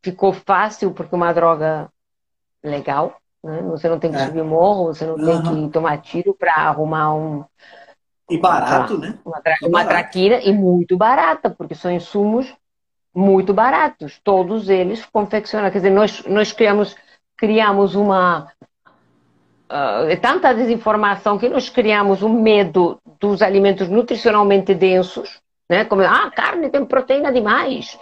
ficou fácil porque uma droga legal. Né? Você não tem que é. subir morro, você não uhum. tem que tomar tiro para arrumar um. E barato, uma, né? Uma, tra uma traquina e muito barata, porque são insumos muito baratos, todos eles confeccionados. Quer dizer, nós, nós criamos, criamos uma. Uh, tanta desinformação que nós criamos um medo dos alimentos nutricionalmente densos, né? Como, ah, carne tem proteína demais.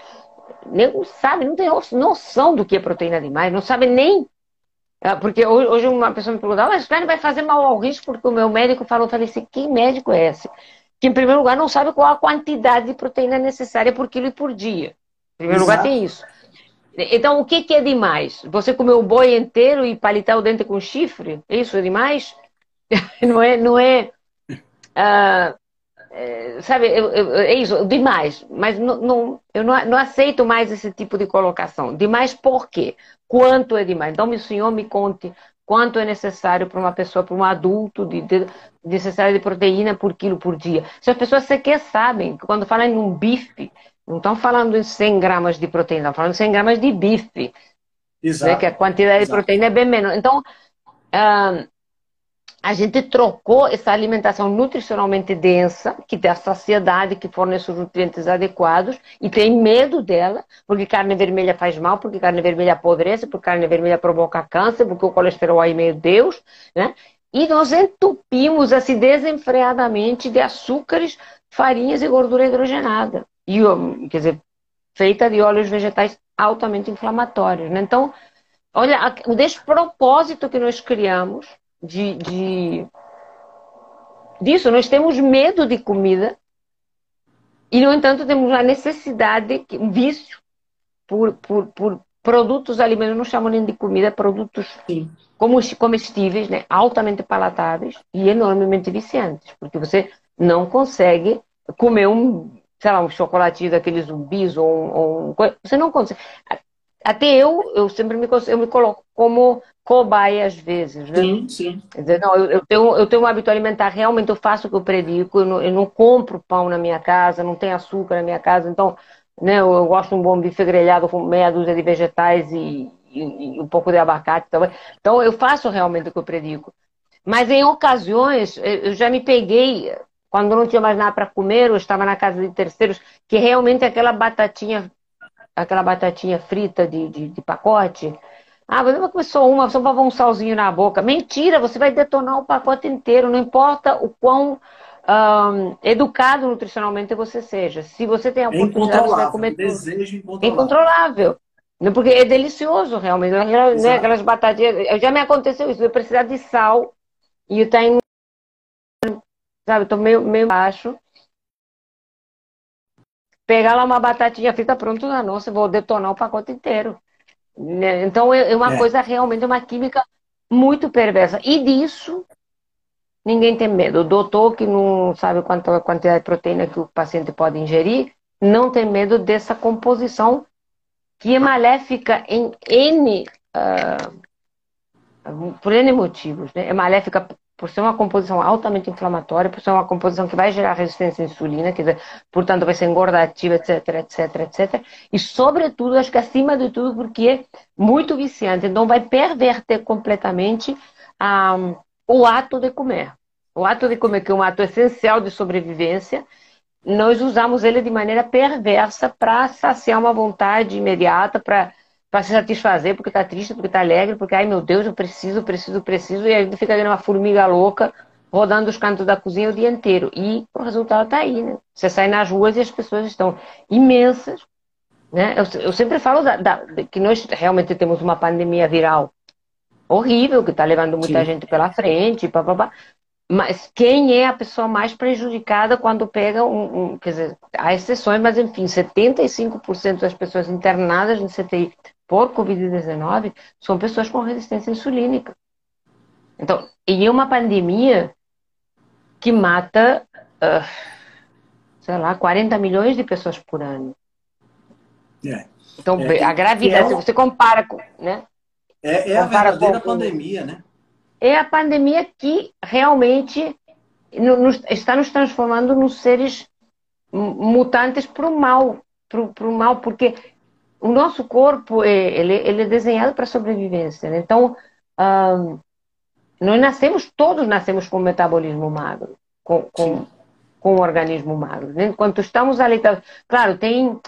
Nem sabe, não tem noção do que é proteína demais, não sabe nem. Ah, porque hoje uma pessoa me perguntou, mas carne vai fazer mal ao risco porque o meu médico falou, eu falei assim, que médico é esse? Que em primeiro lugar não sabe qual a quantidade de proteína necessária por quilo e por dia. Em primeiro Exato. lugar tem isso. Então, o que, que é demais? Você comer o boi inteiro e palitar o dente com chifre? Isso é demais? não é, não é, uh, é sabe, eu, eu, é isso, demais. Mas não, não, eu não, não aceito mais esse tipo de colocação. Demais por quê? Quanto é demais? Então, o senhor me conte quanto é necessário para uma pessoa, para um adulto, de, de, necessário de proteína por quilo por dia. Se as pessoas sequer sabem, quando falam em um bife, não estão falando em 100 gramas de proteína, estão falando em 100 gramas de bife. Né, Exato. Né, que a quantidade Exato. de proteína é bem menos. Então, uh, a gente trocou essa alimentação nutricionalmente densa, que dá saciedade, que fornece os nutrientes adequados, e tem medo dela, porque carne vermelha faz mal, porque carne vermelha apodrece, porque carne vermelha provoca câncer, porque o colesterol aí, meu Deus, né? E nós entupimos assim desenfreadamente de açúcares, farinhas e gordura hidrogenada. E, quer dizer, feita de óleos vegetais altamente inflamatórios. Né? Então, olha, o despropósito que nós criamos de, de disso. Nós temos medo de comida e, no entanto, temos a necessidade, um vício por, por, por produtos alimentos, não chamam nem de comida, produtos como comestíveis, né, altamente palatáveis e enormemente viciantes, porque você não consegue comer um, sei lá, um chocolatinho daqueles zumbis ou um, ou um você não consegue. Até eu, eu sempre me, eu me coloco como cobaia às vezes, né? Sim, sim. Quer dizer, não, eu, eu, tenho, eu tenho um hábito alimentar, realmente eu faço o que eu predico, eu não, eu não compro pão na minha casa, não tem açúcar na minha casa, então, né, eu, eu gosto de um bom bife grelhado com meia dúzia de vegetais e, e, e um pouco de abacate também. Então, eu faço realmente o que eu predico. Mas em ocasiões, eu já me peguei, quando não tinha mais nada para comer, eu estava na casa de terceiros, que realmente aquela batatinha aquela batatinha frita de, de, de pacote. Ah, você vai comer só uma, só para um salzinho na boca. Mentira, você vai detonar o pacote inteiro, não importa o quão um, educado nutricionalmente você seja. Se você tem a é oportunidade, você vai comer tudo. Desejo incontrolável. incontrolável. Porque é delicioso, realmente. Né? Aquelas batatinhas. Já me aconteceu isso, eu precisar de sal e eu tenho. Sabe, eu tô meio, meio baixo pegar lá uma batatinha frita pronto na nossa, vou detonar o pacote inteiro. Né? Então é, é uma é. coisa realmente, uma química muito perversa. E disso ninguém tem medo. O doutor que não sabe quanta quantidade de proteína que o paciente pode ingerir, não tem medo dessa composição que é maléfica em N, uh, por N motivos. Né? É maléfica por ser uma composição altamente inflamatória, por ser uma composição que vai gerar resistência à insulina, dizer, portanto vai ser engordativa, etc, etc, etc. E, sobretudo, acho que acima de tudo, porque é muito viciante. Então, vai perverter completamente o ato de comer. O ato de comer, que é um ato essencial de sobrevivência, nós usamos ele de maneira perversa para saciar uma vontade imediata, para para se satisfazer, porque tá triste, porque tá alegre, porque, ai meu Deus, eu preciso, preciso, preciso, e a gente fica vendo uma formiga louca rodando os cantos da cozinha o dia inteiro. E o resultado tá aí, né? Você sai nas ruas e as pessoas estão imensas. Né? Eu, eu sempre falo da, da, que nós realmente temos uma pandemia viral horrível, que está levando muita Sim. gente pela frente, pá, pá, pá. Mas quem é a pessoa mais prejudicada quando pega um, um, Quer dizer, há exceções, mas enfim, 75% das pessoas internadas no CTI por Covid-19 são pessoas com resistência insulínica. Então, e é uma pandemia que mata, uh, sei lá, 40 milhões de pessoas por ano. É. Então, é, a gravidade, é se você compara com. Né? É, é a verdadeira com, pandemia, né? É a pandemia que realmente nos, está nos transformando nos seres mutantes para o mal. Para o mal, porque o nosso corpo é, ele, ele é desenhado para sobrevivência. Né? Então, nós nascemos, todos nascemos com metabolismo magro, com, com, com um organismo magro. Né? Enquanto estamos ali, tá, claro, tem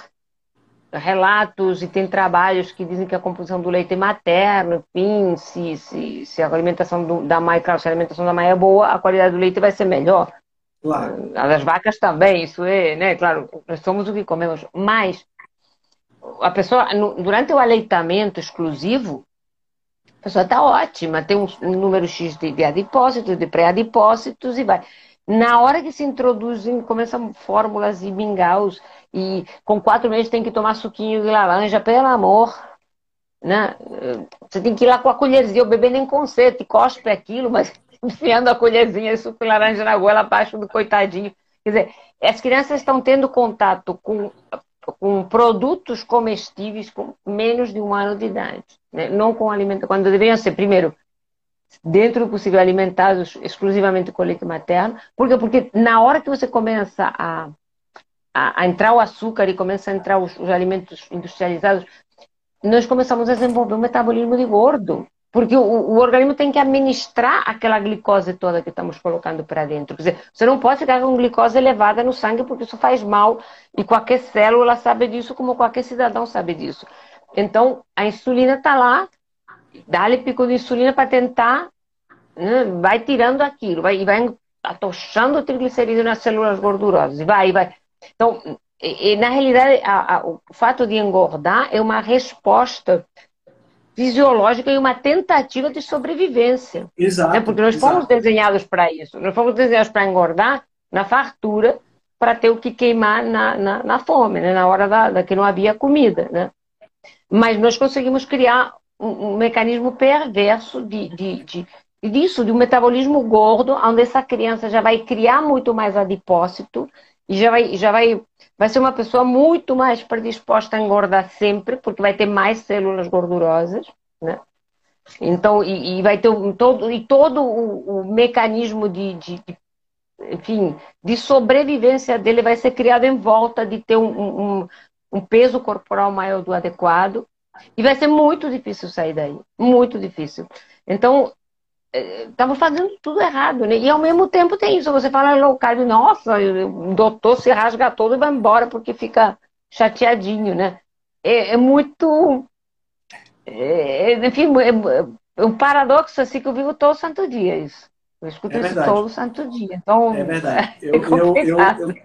relatos e tem trabalhos que dizem que a composição do leite é materno, enfim, se, se, se a alimentação do, da mãe, claro, se a alimentação da mãe é boa, a qualidade do leite vai ser melhor. Claro. A das vacas também, isso é, né? Claro, nós somos o que comemos. Mas a pessoa, durante o aleitamento exclusivo, a pessoa está ótima, tem um, número X de, de de pré-adipócitos e vai. Na hora que se introduzem, começam fórmulas e mingaus, e com quatro meses tem que tomar suquinho de laranja, pelo amor. Né? Você tem que ir lá com a colherzinha, o bebê nem consente, cospe aquilo, mas enfiando a colherzinha de suco de laranja na goela abaixo do coitadinho. Quer dizer, as crianças estão tendo contato com, com produtos comestíveis com menos de um ano de idade, né? não com alimento, quando deveriam ser, primeiro, dentro do possível alimentados exclusivamente com leite materno. Por quê? Porque na hora que você começa a, a, a entrar o açúcar e começa a entrar os, os, alimentos industrializados, nós começamos a desenvolver um metabolismo de gordo. Porque o, o, organismo tem que administrar aquela glicose toda que estamos colocando para dentro. Quer dizer, você não pode ficar com glicose elevada no sangue porque isso faz mal e qualquer célula sabe disso, como qualquer cidadão sabe disso. Então, a insulina está lá dá-lhe pico de insulina para tentar, né, vai tirando aquilo, vai, e vai atochando o triglicerídeo nas células gordurosas, e vai, e vai. Então, e, e, na realidade, a, a, o fato de engordar é uma resposta fisiológica e uma tentativa de sobrevivência. Exato. Né? Porque nós exato. fomos desenhados para isso. Nós fomos desenhados para engordar na fartura, para ter o que queimar na, na, na fome, né? na hora da, da, que não havia comida. Né? Mas nós conseguimos criar um, um mecanismo perverso de, de, de, disso, de um metabolismo gordo, onde essa criança já vai criar muito mais adipócito e já vai, já vai, vai ser uma pessoa muito mais predisposta a engordar sempre, porque vai ter mais células gordurosas, né? Então, e, e vai ter um, todo, e todo o, o mecanismo de, de, de, enfim, de sobrevivência dele vai ser criado em volta de ter um, um, um peso corporal maior do adequado e vai ser muito difícil sair daí. Muito difícil. Então, estamos fazendo tudo errado, né? E ao mesmo tempo tem isso. Você fala low carb, nossa, o doutor se rasga todo e vai embora porque fica chateadinho, né? É, é muito. É, enfim, é, é, um paradoxo assim que eu vivo todo santo dia isso. Eu escuto é isso todo santo dia. Então, é verdade. Eu, é, complicado. Eu, eu,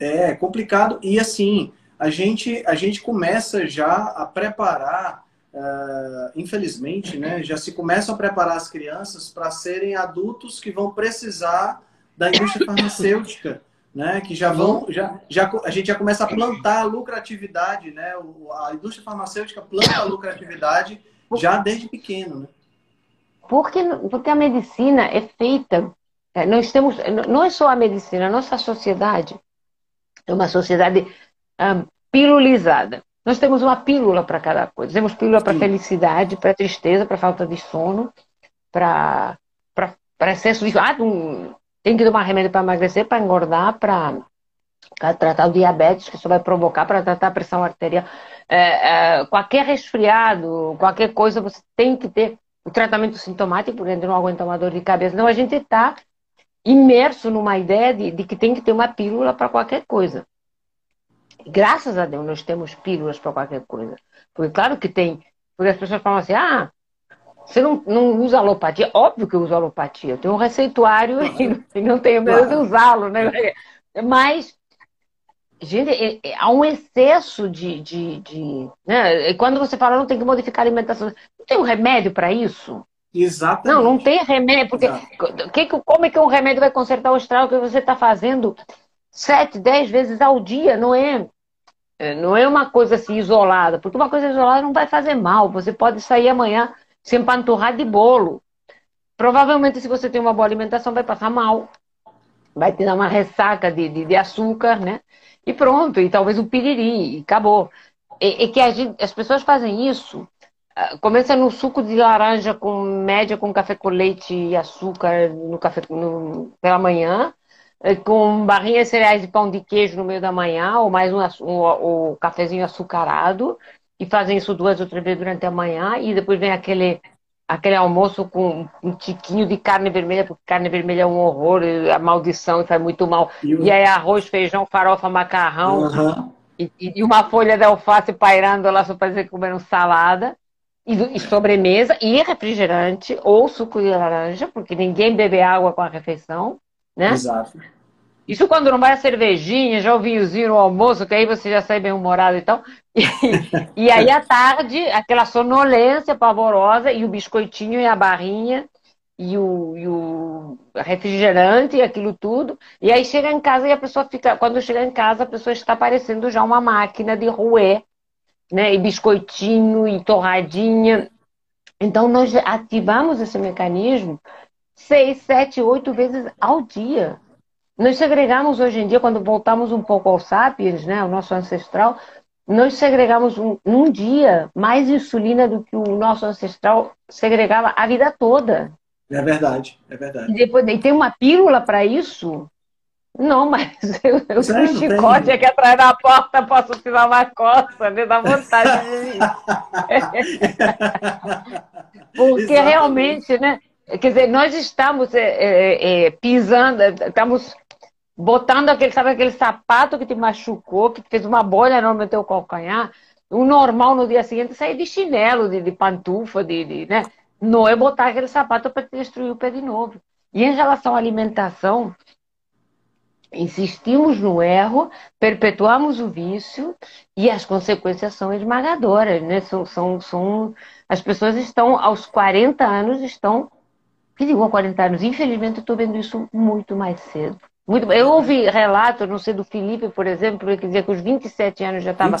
é complicado. E assim, a gente, a gente começa já a preparar, uh, infelizmente, né, já se começam a preparar as crianças para serem adultos que vão precisar da indústria farmacêutica. Né, que já vão, já, já, a gente já começa a plantar a lucratividade, né, a indústria farmacêutica planta a lucratividade já desde pequeno. Né? Porque, porque a medicina é feita, é, nós temos, não é só a medicina, a nossa sociedade é uma sociedade um, pilulizada. Nós temos uma pílula para cada coisa. Temos pílula para felicidade, para tristeza, para falta de sono, para excesso de. Ah, um, tem que tomar remédio para emagrecer, para engordar, para tratar o diabetes, que isso vai provocar, para tratar a pressão arterial. É, é, qualquer resfriado, qualquer coisa, você tem que ter o tratamento sintomático, porque não aguenta uma dor de cabeça. Não, a gente está imerso numa ideia de, de que tem que ter uma pílula para qualquer coisa. Graças a Deus nós temos pílulas para qualquer coisa. Porque claro que tem, porque as pessoas falam assim, ah, você não, não usa alopatia? Óbvio que eu uso alopatia. Eu tenho um receituário e não tenho medo de usá-lo, né? Mas, gente, é, é, há um excesso de. de, de né? E quando você fala, não tem que modificar a alimentação, não tem um remédio para isso? Exatamente. Não, não tem remédio, porque que, como é que um remédio vai consertar o estrago que você está fazendo sete, dez vezes ao dia? Não é? É, não é uma coisa assim isolada, porque uma coisa isolada não vai fazer mal. Você pode sair amanhã sem empanturrar de bolo. Provavelmente, se você tem uma boa alimentação, vai passar mal. Vai te dar uma ressaca de, de, de açúcar, né? E pronto, e talvez um piriri, e acabou. E, que gente, as pessoas fazem isso. Ah, começa no suco de laranja com média com café com leite e açúcar no café no, pela manhã com barrinhas de cereais e pão de queijo no meio da manhã, ou mais um, um, um cafezinho açucarado, e fazem isso duas ou três vezes durante a manhã, e depois vem aquele, aquele almoço com um tiquinho de carne vermelha, porque carne vermelha é um horror, a maldição e faz muito mal. E, e aí arroz, feijão, farofa, macarrão. Uhum. E, e, uma folha de alface pairando lá só para dizer que comeram salada. E, e, sobremesa, e refrigerante, ou suco de laranja, porque ninguém bebe água com a refeição, né? Exato. Isso quando não vai a cervejinha, já o vinhozinho no almoço, que aí você já sai bem-humorado e tal. E, e aí à tarde, aquela sonolência pavorosa, e o biscoitinho e a barrinha, e o, e o refrigerante e aquilo tudo. E aí chega em casa e a pessoa fica. Quando chega em casa, a pessoa está parecendo já uma máquina de roer, né? E biscoitinho e torradinha. Então nós ativamos esse mecanismo seis, sete, oito vezes ao dia. Nós segregamos hoje em dia, quando voltamos um pouco ao sapiens, né, o nosso ancestral, nós segregamos um, num dia mais insulina do que o nosso ancestral segregava a vida toda. É verdade, é verdade. E, depois, e tem uma pílula para isso? Não, mas eu, eu tenho um chicote aqui atrás da porta, posso tirar uma coça, me dá vontade de Porque Exatamente. realmente, né? Quer dizer, nós estamos é, é, é, pisando, estamos botando aquele, sabe, aquele sapato que te machucou, que fez uma bolha enorme no teu calcanhar. O normal no dia seguinte é sair de chinelo, de, de pantufa, de, de, né? Não é botar aquele sapato para destruir o pé de novo. E em relação à alimentação, insistimos no erro, perpetuamos o vício e as consequências são esmagadoras, né? São, são, são... As pessoas estão, aos 40 anos, estão. Que digo 40 anos? Infelizmente, eu estou vendo isso muito mais cedo. Muito, eu ouvi relatos, não sei, do Felipe, por exemplo, que dizia que os 27 anos já estava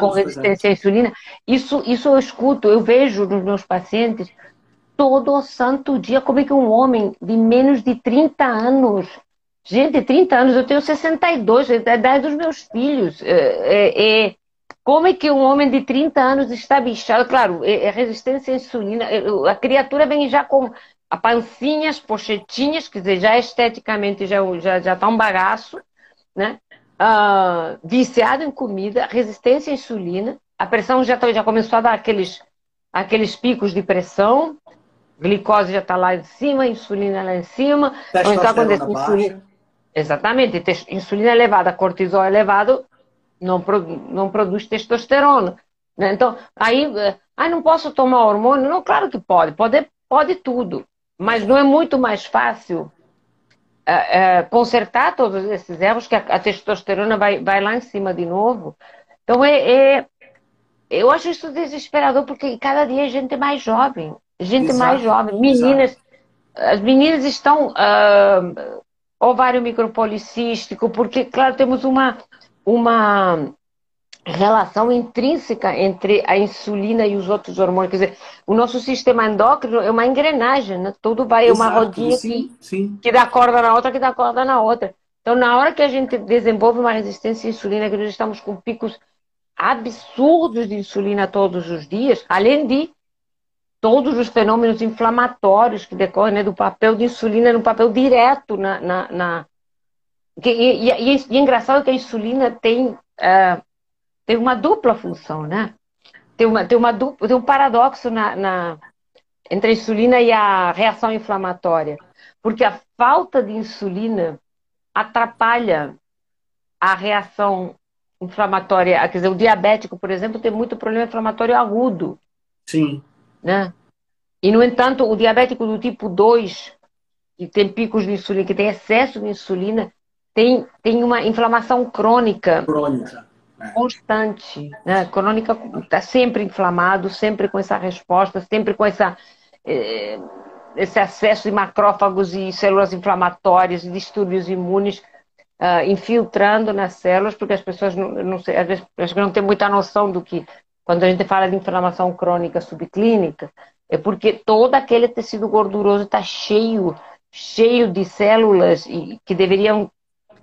com resistência à insulina. Isso, isso eu escuto, eu vejo nos meus pacientes todo santo dia como é que um homem de menos de 30 anos, gente, 30 anos, eu tenho 62, é a idade dos meus filhos, é, é, é, como é que um homem de 30 anos está bichado? Claro, é, é resistência à insulina, é, a criatura vem já com a pancinha, as pochetinhas, quer dizer, já esteticamente já, já, já tá um bagaço, né? Uh, viciado em comida, resistência à insulina, a pressão já, tá, já começou a dar aqueles, aqueles picos de pressão, glicose já está lá em cima, insulina lá em cima. Então, acontece, insulina... Exatamente, insulina elevada, cortisol elevado, não, não produz testosterona. Né? Então, aí, ah, não posso tomar hormônio? Não, claro que pode, pode, pode tudo. Mas não é muito mais fácil é, é, consertar todos esses erros que a, a, testosterona vai, vai lá em cima de novo. Então, é, é eu acho isso desesperador, porque cada dia a gente é mais jovem gente exato, mais jovem, meninas. Exato. As meninas estão uh, ovário micropolicístico, porque, claro, temos uma, uma relação intrínseca entre a insulina e os outros hormônios. Quer dizer, o nosso sistema endócrino é uma engrenagem, né? Tudo vai, é uma rodinha sim, que, sim. que dá corda na outra, que dá corda na outra. Então, na hora que a gente desenvolve uma resistência à insulina, que nós estamos com picos absurdos de insulina todos os dias, além de todos os fenômenos inflamatórios que decorrem né, do papel de insulina no papel direto na. na, na... E, e, e, e, é engraçado que a insulina tem, uh, tem uma dupla função, né? Tem, uma, tem, uma dupla, tem um paradoxo na, na, entre a insulina e a reação inflamatória. Porque a falta de insulina atrapalha a reação inflamatória. Quer dizer, o diabético, por exemplo, tem muito problema inflamatório agudo. Sim. Né? E, no entanto, o diabético do tipo 2, que tem picos de insulina, que tem excesso de insulina, tem, tem uma inflamação crônica. Crônica. Constante. Né? Crônica está sempre inflamado, sempre com essa resposta, sempre com essa, eh, esse acesso de macrófagos e células inflamatórias, distúrbios imunes. Uh, infiltrando nas células, porque as pessoas não, não sei, às vezes não têm muita noção do que quando a gente fala de inflamação crônica subclínica, é porque todo aquele tecido gorduroso está cheio, cheio de células que deveriam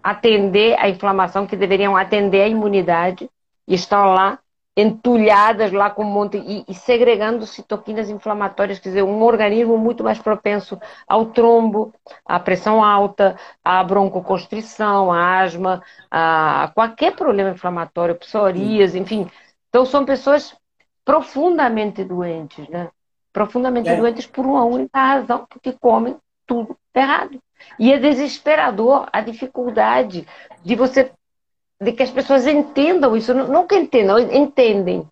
atender a inflamação, que deveriam atender a imunidade, e estão lá entulhadas lá com um monte e, e segregando citoquinas inflamatórias, quer dizer, um organismo muito mais propenso ao trombo, à pressão alta, à broncoconstrição, à asma, a qualquer problema inflamatório, psoríase, enfim, então, são pessoas profundamente doentes, né? Profundamente é. doentes por uma única razão, porque comem tudo errado. E é desesperador a dificuldade de você de que as pessoas entendam isso, que entendam, entendem,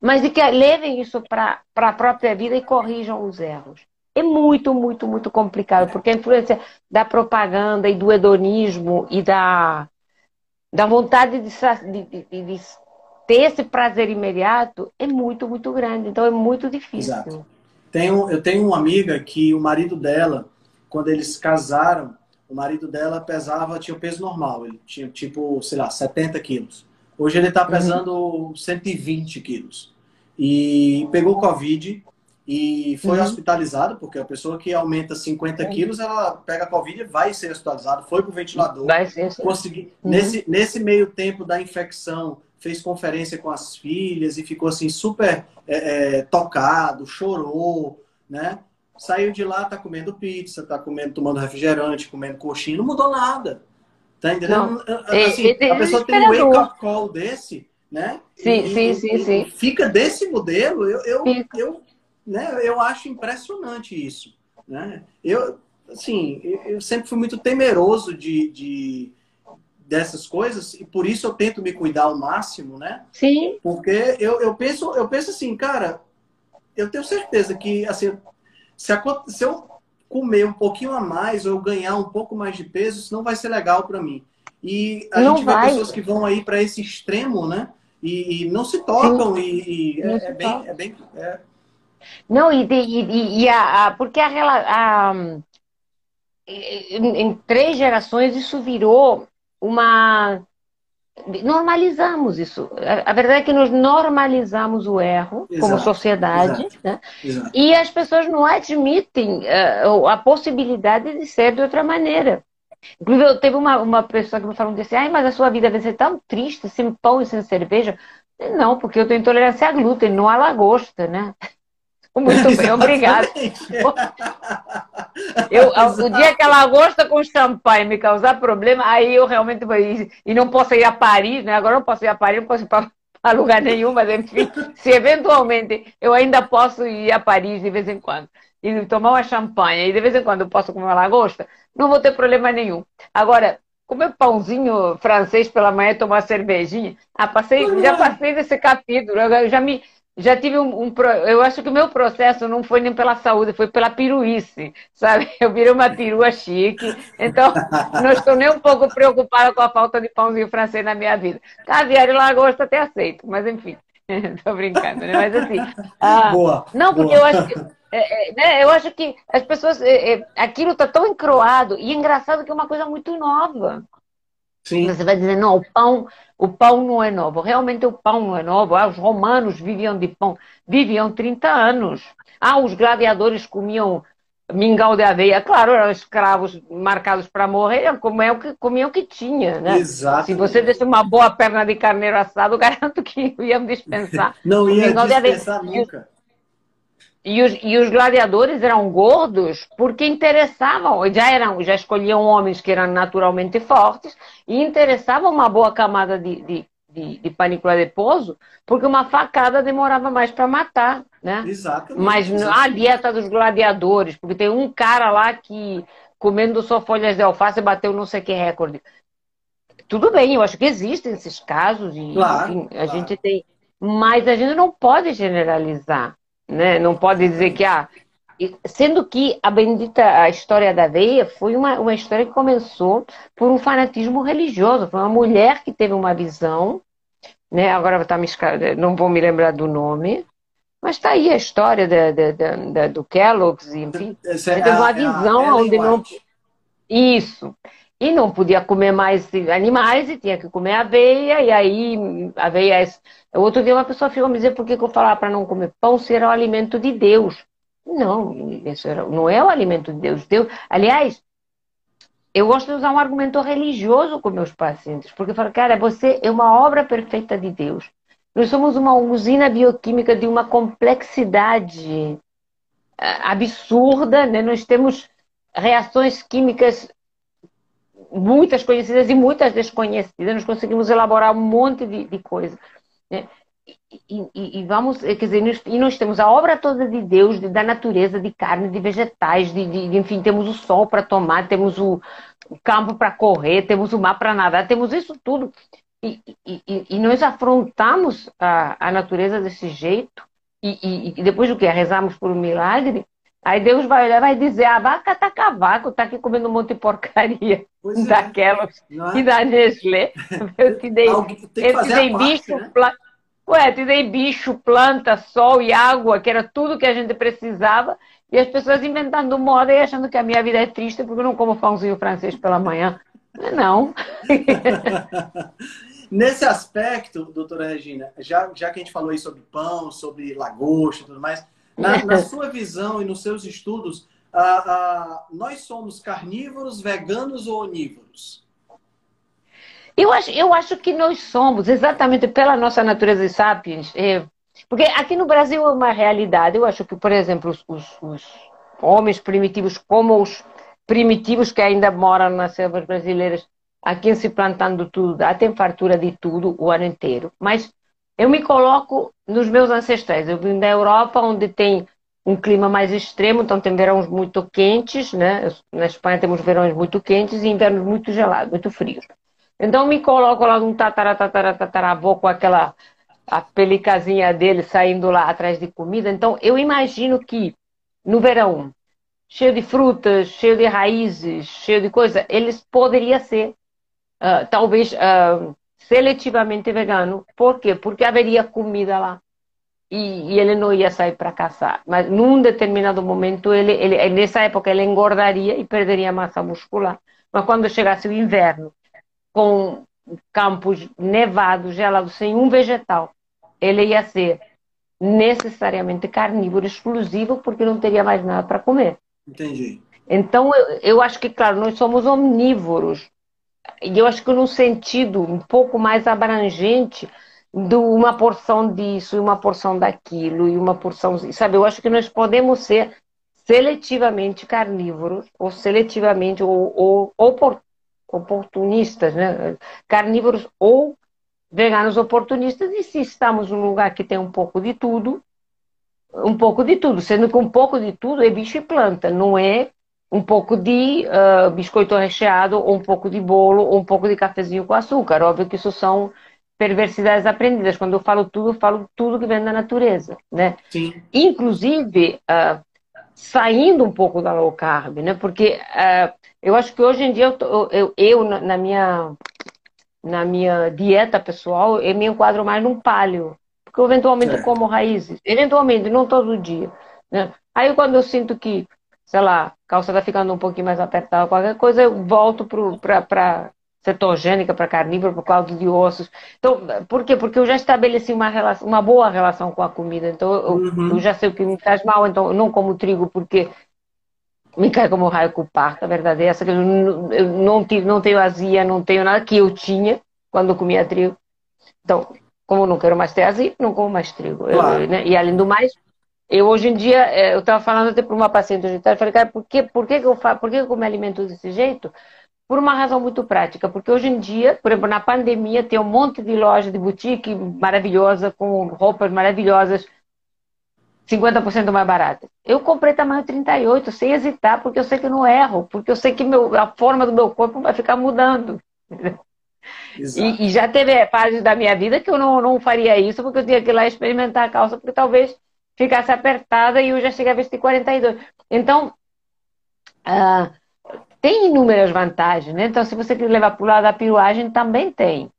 mas de que levem isso para a própria vida e corrijam os erros. É muito, muito, muito complicado, porque a influência da propaganda e do hedonismo e da, da vontade de, de, de, de ter esse prazer imediato é muito, muito grande. Então é muito difícil. Exato. Tenho, eu tenho uma amiga que o marido dela, quando eles casaram, o marido dela pesava, tinha o peso normal, ele tinha tipo, sei lá, 70 quilos. Hoje ele está uhum. pesando uhum. 120 quilos. E pegou Covid e foi uhum. hospitalizado, porque a pessoa que aumenta 50 uhum. quilos, ela pega Covid e vai ser hospitalizado, foi para o ventilador. Vai ser, sim. Consegui... Uhum. Nesse, nesse meio tempo da infecção, fez conferência com as filhas e ficou assim super é, é, tocado, chorou, né? Saiu de lá, tá comendo pizza, tá comendo, tomando refrigerante, comendo coxinha, não mudou nada. Tá entendendo? Assim, é, a pessoa tem um wake-up call desse, né? Sim, e, sim, sim, e, sim. Fica desse modelo, eu, eu, eu, né, eu acho impressionante isso. Né? Eu, assim, eu sempre fui muito temeroso de, de dessas coisas e por isso eu tento me cuidar ao máximo, né? Sim. Porque eu, eu penso eu penso assim, cara, eu tenho certeza que assim, se, se eu comer um pouquinho a mais ou eu ganhar um pouco mais de peso, isso não vai ser legal para mim. E a não gente vai. vê pessoas que vão aí para esse extremo, né? E, e não se tocam e, e é, é, bem, é bem é... Não e, e, e a, a, porque a, a em, em três gerações isso virou uma. Normalizamos isso. A verdade é que nós normalizamos o erro exato, como sociedade, exato, né? exato. e as pessoas não admitem uh, a possibilidade de ser de outra maneira. Inclusive, teve uma, uma pessoa que me falou assim: ai, mas a sua vida vai ser tão triste sem pão e sem cerveja. Não, porque eu tenho intolerância a glúten, não a lagosta, né? Muito bem, obrigada. Eu, o dia que a lagosta com champanhe me causar problema, aí eu realmente vou ir. E não posso ir a Paris, né? Agora não posso ir a Paris, não posso ir para lugar nenhum, mas enfim, se eventualmente eu ainda posso ir a Paris de vez em quando e tomar uma champanhe e de vez em quando eu posso comer uma lagosta, não vou ter problema nenhum. Agora, comer pãozinho francês pela manhã e tomar cervejinha, ah, passei, já passei desse capítulo, eu já me já tive um, um, Eu acho que o meu processo não foi nem pela saúde, foi pela piruice, sabe? Eu virei uma perua chique, então não estou nem um pouco preocupada com a falta de pãozinho francês na minha vida. Caviar e lagosta até aceito, mas enfim, estou brincando, né? Mas assim. Ah, boa. Não, porque boa. eu acho que. É, é, né, eu acho que as pessoas. É, é aquilo está tão encroado, e é engraçado que é uma coisa muito nova. Sim. Você vai dizer, não, o pão, o pão não é novo. Realmente o pão não é novo. Ah, os romanos viviam de pão, viviam 30 anos. Ah, os gladiadores comiam mingau de aveia. Claro, eram escravos marcados para morrer, comiam o que, comiam que tinha, né? Exato. Se você desse uma boa perna de carneiro assado, garanto que iam dispensar. Não ia dispensar nunca. E os, e os, gladiadores eram gordos porque interessavam, já eram, já escolhiam homens que eram naturalmente fortes e interessavam uma boa camada de, de, de, de panícula adiposo, porque uma facada demorava mais para matar, né? Exatamente. Mas exatamente. a dieta dos gladiadores, porque tem um cara lá que comendo só folhas de alface bateu não sei que recorde. Tudo bem, eu acho que existem esses casos e claro, enfim, a claro. gente tem, mas a gente não pode generalizar. Né? Não pode dizer que, ah, sendo que a bendita a história da veia foi uma, uma história que começou por um fanatismo religioso. Foi uma mulher que teve uma visão, né? agora tá me, não vou me lembrar do nome, mas está aí a história da, da, da, do Kellogg's, enfim. É teve uma visão a, onde não. Isso e não podia comer mais animais e tinha que comer aveia, e aí aveia. É outro dia uma pessoa ficou me dizer por que eu falava para não comer pão se era o alimento de Deus. Não, isso era, não é o alimento de Deus. Deus. Aliás, eu gosto de usar um argumento religioso com meus pacientes, porque eu falo, cara, você é uma obra perfeita de Deus. Nós somos uma usina bioquímica de uma complexidade eh, absurda, né? nós temos reações químicas muitas conhecidas e muitas desconhecidas, nós conseguimos elaborar um monte de, de coisa. Né? E, e, e, vamos, quer dizer, nós, e nós temos a obra toda de Deus, de, da natureza, de carne, de vegetais, de, de enfim, temos o sol para tomar, temos o, campo para correr, temos o mar para nadar, temos isso tudo. E, e, nós afrontamos a, a natureza desse jeito, e, depois do que? Rezamos por um milagre, aí Deus vai olhar e vai dizer, a vaca tá cavaco, tá aqui comendo um monte de porcaria pois é. daquelas é. e da Nestlé. Eu te dei, eu te dei bicho, né? Ué, te dei bicho, planta, sol e água, que era tudo que a gente precisava, e as pessoas inventando moda e achando que a minha vida é triste porque eu não como pãozinho francês pela manhã. Não. Nesse aspecto, doutora Regina, já, já que a gente falou aí sobre pão, sobre lagosta e tudo mais, na, na sua visão e nos seus estudos, nós somos carnívoros, veganos ou onívoros? Eu acho, eu acho que nós somos, exatamente pela nossa natureza de sapiens. É, porque aqui no Brasil é uma realidade. Eu acho que, por exemplo, os, os, os homens primitivos, como os primitivos que ainda moram nas selvas brasileiras, aqui se plantando tudo, dá tem fartura de tudo o ano inteiro. Mas eu me coloco nos meus ancestrais. Eu vim da Europa, onde tem um clima mais extremo, então tem verões muito quentes, né? Na Espanha temos verões muito quentes e invernos muito gelados, muito frios. Então me coloco lá num tatara, com aquela a pelicazinha dele saindo lá atrás de comida. Então eu imagino que no verão cheio de frutas, cheio de raízes, cheio de coisa, eles poderia ser uh, talvez uh, seletivamente vegano. Por quê? Porque haveria comida lá. E, e ele não ia sair para caçar. Mas num determinado momento, ele, ele, nessa época, ele engordaria e perderia massa muscular. Mas quando chegasse o inverno, com campos nevados, gelados, sem um vegetal, ele ia ser necessariamente carnívoro exclusivo porque não teria mais nada para comer. Entendi. Então, eu, eu acho que, claro, nós somos omnívoros. E eu acho que num sentido um pouco mais abrangente de uma porção disso e uma porção daquilo e uma porção, sabe? Eu acho que nós podemos ser seletivamente carnívoros ou seletivamente ou, ou, ou oportunistas, né? Carnívoros ou veganos oportunistas. E se estamos num lugar que tem um pouco de tudo, um pouco de tudo, sendo que um pouco de tudo é bicho e planta, não é um pouco de uh, biscoito recheado, ou um pouco de bolo, ou um pouco de cafezinho com açúcar. Óbvio que isso são perversidades aprendidas. Quando eu falo tudo, eu falo tudo que vem da natureza, né? Sim. Inclusive, uh, saindo um pouco da low carb, né? Porque uh, eu acho que hoje em dia, eu, eu, eu, na, minha, na minha dieta pessoal, eu me enquadro mais num paleo porque eu eventualmente é. como raízes, eventualmente, não todo dia. Né? Aí quando eu sinto que, sei lá, a calça está ficando um pouquinho mais apertada, qualquer coisa, eu volto para cetogênica, para carnívoro, para caldo de ossos. Então, por quê? Porque eu já estabeleci uma, relação, uma boa relação com a comida. Então, eu, uhum. eu já sei o que me faz mal, então eu não como trigo porque me cai como raio com parto, a verdade é essa, que eu não, eu não, tive, não tenho azia, não tenho nada que eu tinha quando eu comia trigo. Então, como não quero mais ter azeite, não como mais trigo. Claro. Eu, né? E além do mais, eu hoje em dia, é, eu estava falando até para uma paciente hoje eu falei, cara, por que, por que, que eu faço, por que, que eu me alimento desse jeito? Por uma razão muito prática, porque hoje em dia, por exemplo, na pandemia, tem um monte de loja de boutique maravilhosa, com roupas maravilhosas, 50% mais baratas. Eu comprei tamanho 38, sem hesitar, porque eu sei que não erro, porque eu sei que meu, a forma do meu corpo vai ficar mudando. E, e, já teve fases da minha vida que eu não, não faria isso, porque eu tinha que ir lá experimentar a calça, porque talvez ficasse apertada e eu já cheguei a vestir 42. Então, uh, tem inúmeras vantagens, né? Então, se você quer levar para o lado da piruagem, também tem.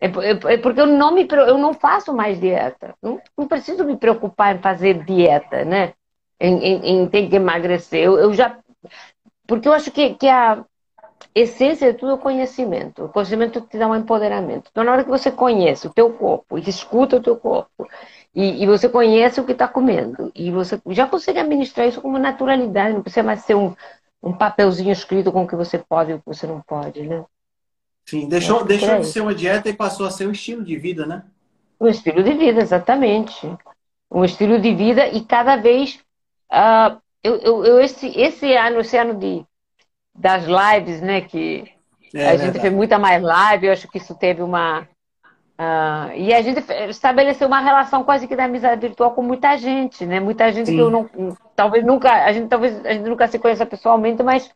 É, é, é, porque eu não, me, eu não faço mais dieta. Não, não preciso me preocupar em fazer dieta, né? Em, em, em ter que emagrecer. Eu, eu já. Porque eu acho que, que a, essência de tudo é o conhecimento. O conhecimento te dá um empoderamento. Então, na hora que você conhece o teu corpo, e escuta o teu corpo, e, e você conhece o que está comendo, e você já consegue administrar isso como naturalidade, não precisa mais ser um, um papelzinho escrito com o que você pode e o que você não pode, né? Sim, deixou, deixou é de ser uma dieta e passou a ser um estilo de vida, né? Um estilo de vida, exatamente. Um estilo de vida e cada vez... Uh, eu, eu, eu, esse, esse ano, esse ano de das lives, né? Que é, a gente fez muita mais live, eu acho que isso teve uma. Uh, e a gente estabeleceu uma relação quase que da amizade virtual com muita gente, né? Muita gente Sim. que eu não. Talvez nunca. A gente talvez a gente nunca se conheça pessoalmente, mas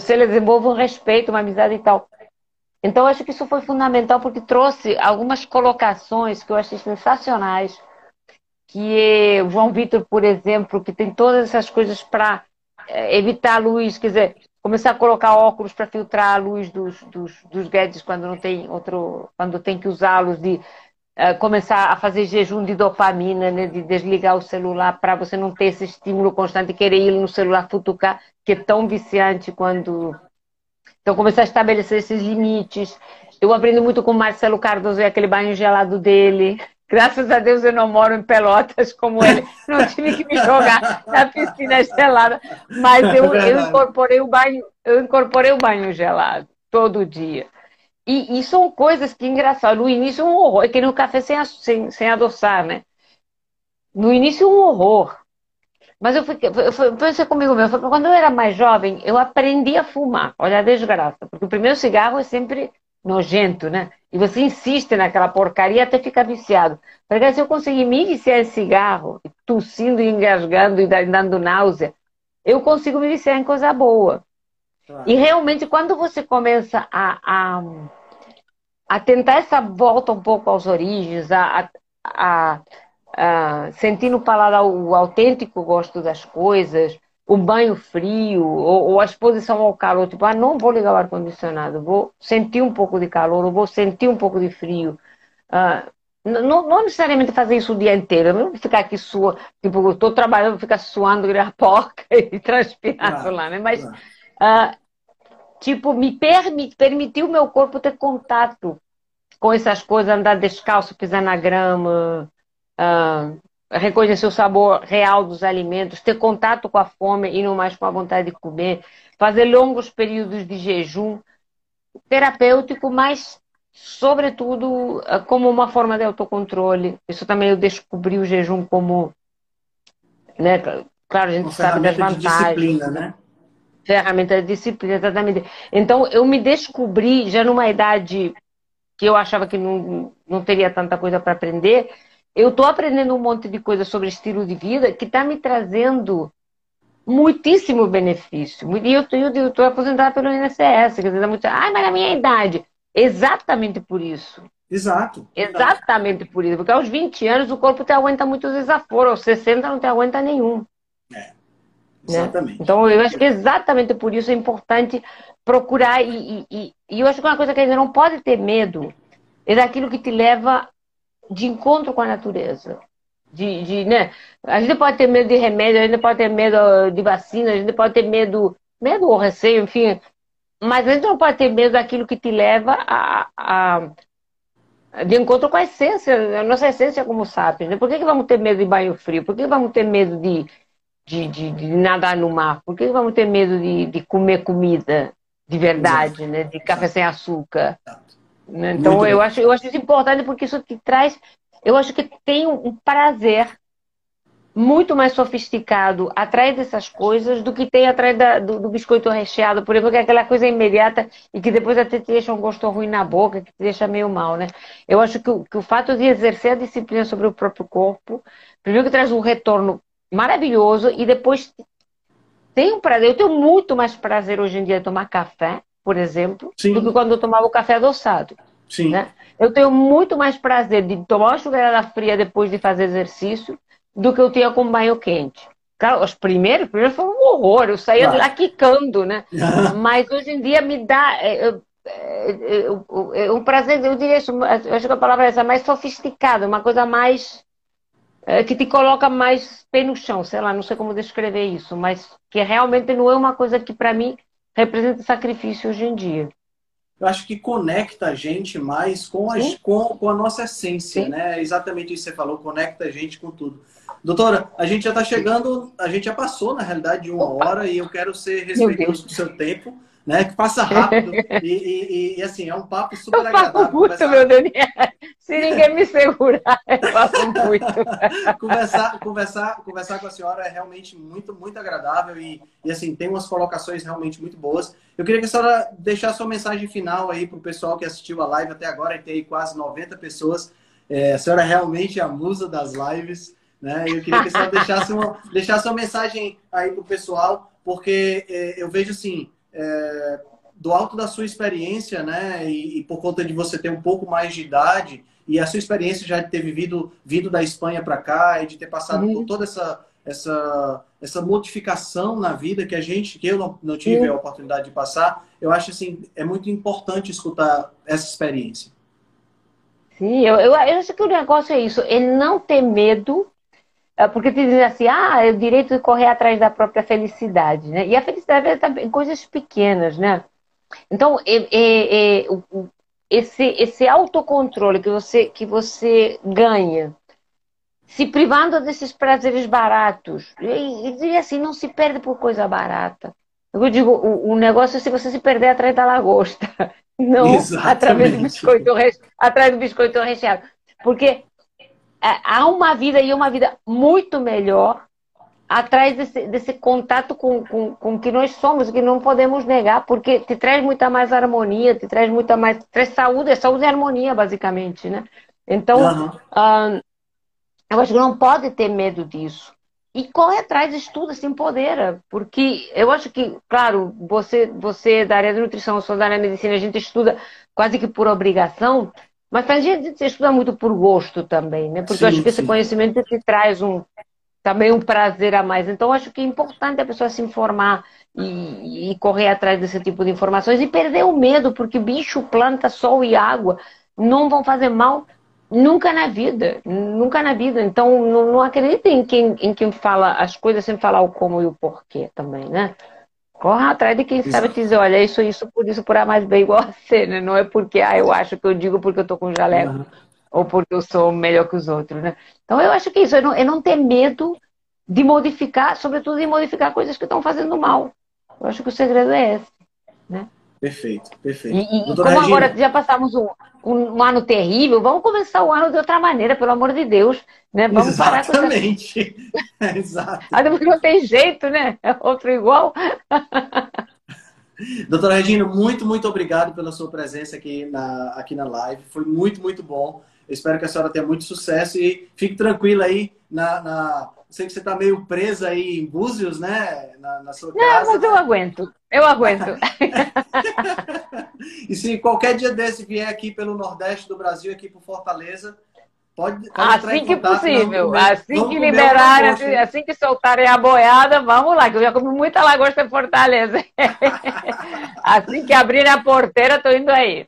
se ele desenvolve um respeito, uma amizade e tal. Então, acho que isso foi fundamental porque trouxe algumas colocações que eu achei sensacionais. Que é o João Vitor, por exemplo, que tem todas essas coisas para é, evitar a luz, quer dizer, começar a colocar óculos para filtrar a luz dos, dos, dos gadgets quando não tem outro, quando tem que usá-los, de uh, começar a fazer jejum de dopamina, né, de desligar o celular para você não ter esse estímulo constante querer ir no celular futucar, que é tão viciante quando então, começar a estabelecer esses limites. Eu aprendo muito com o Marcelo Cardoso e aquele banho gelado dele. Graças a Deus eu não moro em Pelotas como ele. Não tive que me jogar na piscina gelada. Mas eu, é eu, incorporei o banho, eu incorporei o banho gelado todo dia. E, e são coisas que, engraçado, no início um horror. É que no café sem, sem, sem adoçar, né? No início um horror. Mas eu, fiquei, eu pensei comigo mesmo, quando eu era mais jovem, eu aprendi a fumar. Olha a desgraça. Porque o primeiro cigarro é sempre nojento, né? E você insiste naquela porcaria até ficar viciado. Porque se eu conseguir me viciar em cigarro, tossindo e engasgando e dando náusea, eu consigo me viciar em coisa boa. Claro. E realmente, quando você começa a, a, a, tentar essa volta um pouco aos origens, a, a, ah, sentir no paladar o autêntico gosto das coisas, o banho frio ou, ou, a exposição ao calor, tipo, ah, não vou ligar o ar-condicionado, vou sentir um pouco de calor, ou vou sentir um pouco de frio. Ah, não, não, necessariamente fazer isso o dia inteiro, não ficar aqui sua, tipo, estou trabalhando, ficar suando, a porca e transpirando claro, lá, né? Mas, ah, tipo, me permi permitir o meu corpo ter contato com essas coisas, andar descalço, pisar na grama, uh, reconhecer o sabor real dos alimentos, ter contato com a fome e não mais com a vontade de comer, fazer longos períodos de jejum terapêutico, mas sobretudo ah, como uma forma de autocontrole. Isso também eu descobri o jejum como, né, claro, a gente uma sabe das vantagens. disciplina, né? Ferramenta de disciplina, exatamente. Então eu me descobri já numa idade que eu achava que não, não teria tanta coisa para aprender, eu estou aprendendo um monte de coisa sobre estilo de vida que está me trazendo muitíssimo benefício. E eu estou aposentada pelo INSS, quer dizer, muito, ah, mas na minha idade. Exatamente por isso. Exato. Exatamente por isso. Porque aos 20 anos o corpo te aguenta muitos desaforos, aos 60 não te aguenta nenhum. É. Né? Exatamente. Né? Então eu acho que exatamente por isso é importante procurar. E, e, e eu acho que uma coisa que a gente não pode ter medo é daquilo que te leva de encontro com a natureza. De, de, né? A gente pode ter medo de remédio, a gente pode ter medo de vacina, a gente pode ter medo, medo ou receio, enfim. Mas a gente não pode ter medo daquilo que te leva a, a de encontro com a essência, a nossa essência como sapiens. Né? Por que, que vamos ter medo de banho frio? Por que, que vamos ter medo de, de, de, de, nadar no mar? Por que, que vamos ter medo de, de comer comida de verdade, né? de café sem açúcar? Né? Então eu acho, eu acho isso importante porque isso te traz, eu acho que tem um prazer muito mais sofisticado atrás dessas coisas do que tem atrás da, do, do, biscoito recheado, por exemplo, que é aquela coisa imediata e que depois até te deixa um gosto ruim na boca, que te deixa meio mal, né? Eu acho que o, que o fato de exercer a disciplina sobre o próprio corpo, primeiro que traz um retorno maravilhoso e depois tem um prazer. Eu tenho muito mais prazer hoje em dia de tomar café por exemplo, Sim. do que quando eu tomava o café adoçado. Sim. Né? Eu tenho muito mais prazer de tomar uma chuveirada fria depois de fazer exercício do que eu tinha com banho quente. Claro, os primeiros, primeiros foi um horror, eu saía claro. lá quicando, né? Mas hoje em dia me dá é, é, é, um prazer, eu diria isso, eu acho que a palavra é essa, mais sofisticada, uma coisa mais é, que te coloca mais pé no chão, sei lá, não sei como descrever isso, mas que realmente não é uma coisa que para mim representa sacrifício hoje em dia. Eu acho que conecta a gente mais com a, com, com, a nossa essência, Sim. né? Exatamente isso que você falou, conecta a gente com tudo. Doutora, a gente já está chegando, a gente já passou, na realidade, de uma Opa. hora e eu quero ser respeitoso do seu tempo né? Que passa rápido. e, e, e, assim, é um papo super eu agradável. Muito, conversar... meu Daniel. Se ninguém me segurar, eu faço muito. conversar, conversar, conversar com a senhora é realmente muito, muito agradável e, e assim, tem umas colocações realmente muito boas. Eu queria que a senhora deixasse sua mensagem final aí para o pessoal que assistiu a live até agora, e tem quase 90 pessoas. É, a senhora é realmente a musa das lives. Né? Eu queria que a senhora deixasse uma, deixasse uma mensagem aí para o pessoal, porque é, eu vejo assim, é, do alto da sua experiência, né? E, e, por conta de você ter um pouco mais de idade e a sua experiência já de ter vivido vindo da Espanha para cá e de ter passado uhum. por toda essa essa essa modificação na vida que a gente que eu não, não tive uhum. a oportunidade de passar, eu acho assim é muito importante escutar essa experiência. Sim, eu, eu, eu acho que o negócio é isso, é não ter medo porque te dizem assim, ah, é o direito de correr atrás da própria felicidade, né? E a felicidade está em coisas pequenas, né? Então, é, é, é, esse, esse autocontrole que você, que você ganha, se privando desses prazeres baratos, e, diria assim, não se perde por coisa barata. Eu digo, o, o negócio é se você se perder atrás da lagosta, não através do biscoito, atrás do biscoito recheado. Porque é, há uma vida e uma vida muito melhor atrás desse, desse contato com, com, com o que nós somos, que não podemos negar, porque te traz muita mais harmonia, te traz muita mais. traz saúde, é saúde e harmonia, basicamente, né? Então, uhum. uh, eu acho que não pode ter medo disso. E corre atrás, estuda, se empodera. Porque eu acho que, claro, você, você é da área de nutrição, eu sou da área de medicina, a gente estuda quase que por obrigação, mas a gente estuda muito por gosto também, né? Porque sim, eu acho que sim. esse conhecimento te traz um, também um prazer a mais. Então, acho que é importante a pessoa se informar e, e, correr atrás desse tipo de informações e perder o medo, porque bicho, planta, sol e água não vão fazer mal nunca na vida, nunca na vida. Então, não, não acreditem em quem, em quem fala as coisas sem falar o como e o porquê também, né? Corra atrás de quem Exato. sabe dizer, olha, isso, isso, por isso, por A mais B igual a C, né? Não é porque, ah, eu acho que eu digo porque eu tô com jaleco, uhum. ou porque eu sou melhor que os outros, né? Então, eu acho que isso, é não, é não ter medo de modificar, sobretudo de modificar coisas que estão fazendo mal. Eu acho que o segredo é esse, né? Perfeito, perfeito. E, e como Regina... agora já passamos um, um, ano terrível, vamos começar o ano de outra maneira, pelo amor de Deus. Né? Vamos Exatamente. Parar com essa... Exato. Porque não tem jeito, né? É outro igual. Doutora Regina, muito, muito obrigado pela sua presença aqui na, aqui na live. Foi muito, muito bom. Eu espero que a senhora tenha muito sucesso e fique tranquila aí na, na sei que você está meio presa aí em Búzios, né? Na, na sua casa. Não, mas eu aguento. Eu aguento. e se qualquer dia desse vier aqui pelo Nordeste do Brasil, aqui por Fortaleza, pode, pode Assim que contato, possível. Assim que liberarem, assim, assim, que soltarem a boiada, vamos lá, que eu já comi muita lagosta em Fortaleza. assim que abrirem a porteira, estou indo aí.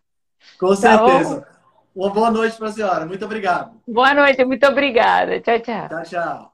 Com tá certeza. Tá Uma boa noite para a senhora. Muito obrigado. Boa noite, muito obrigada. Tchau, tchau. Tchau, tchau.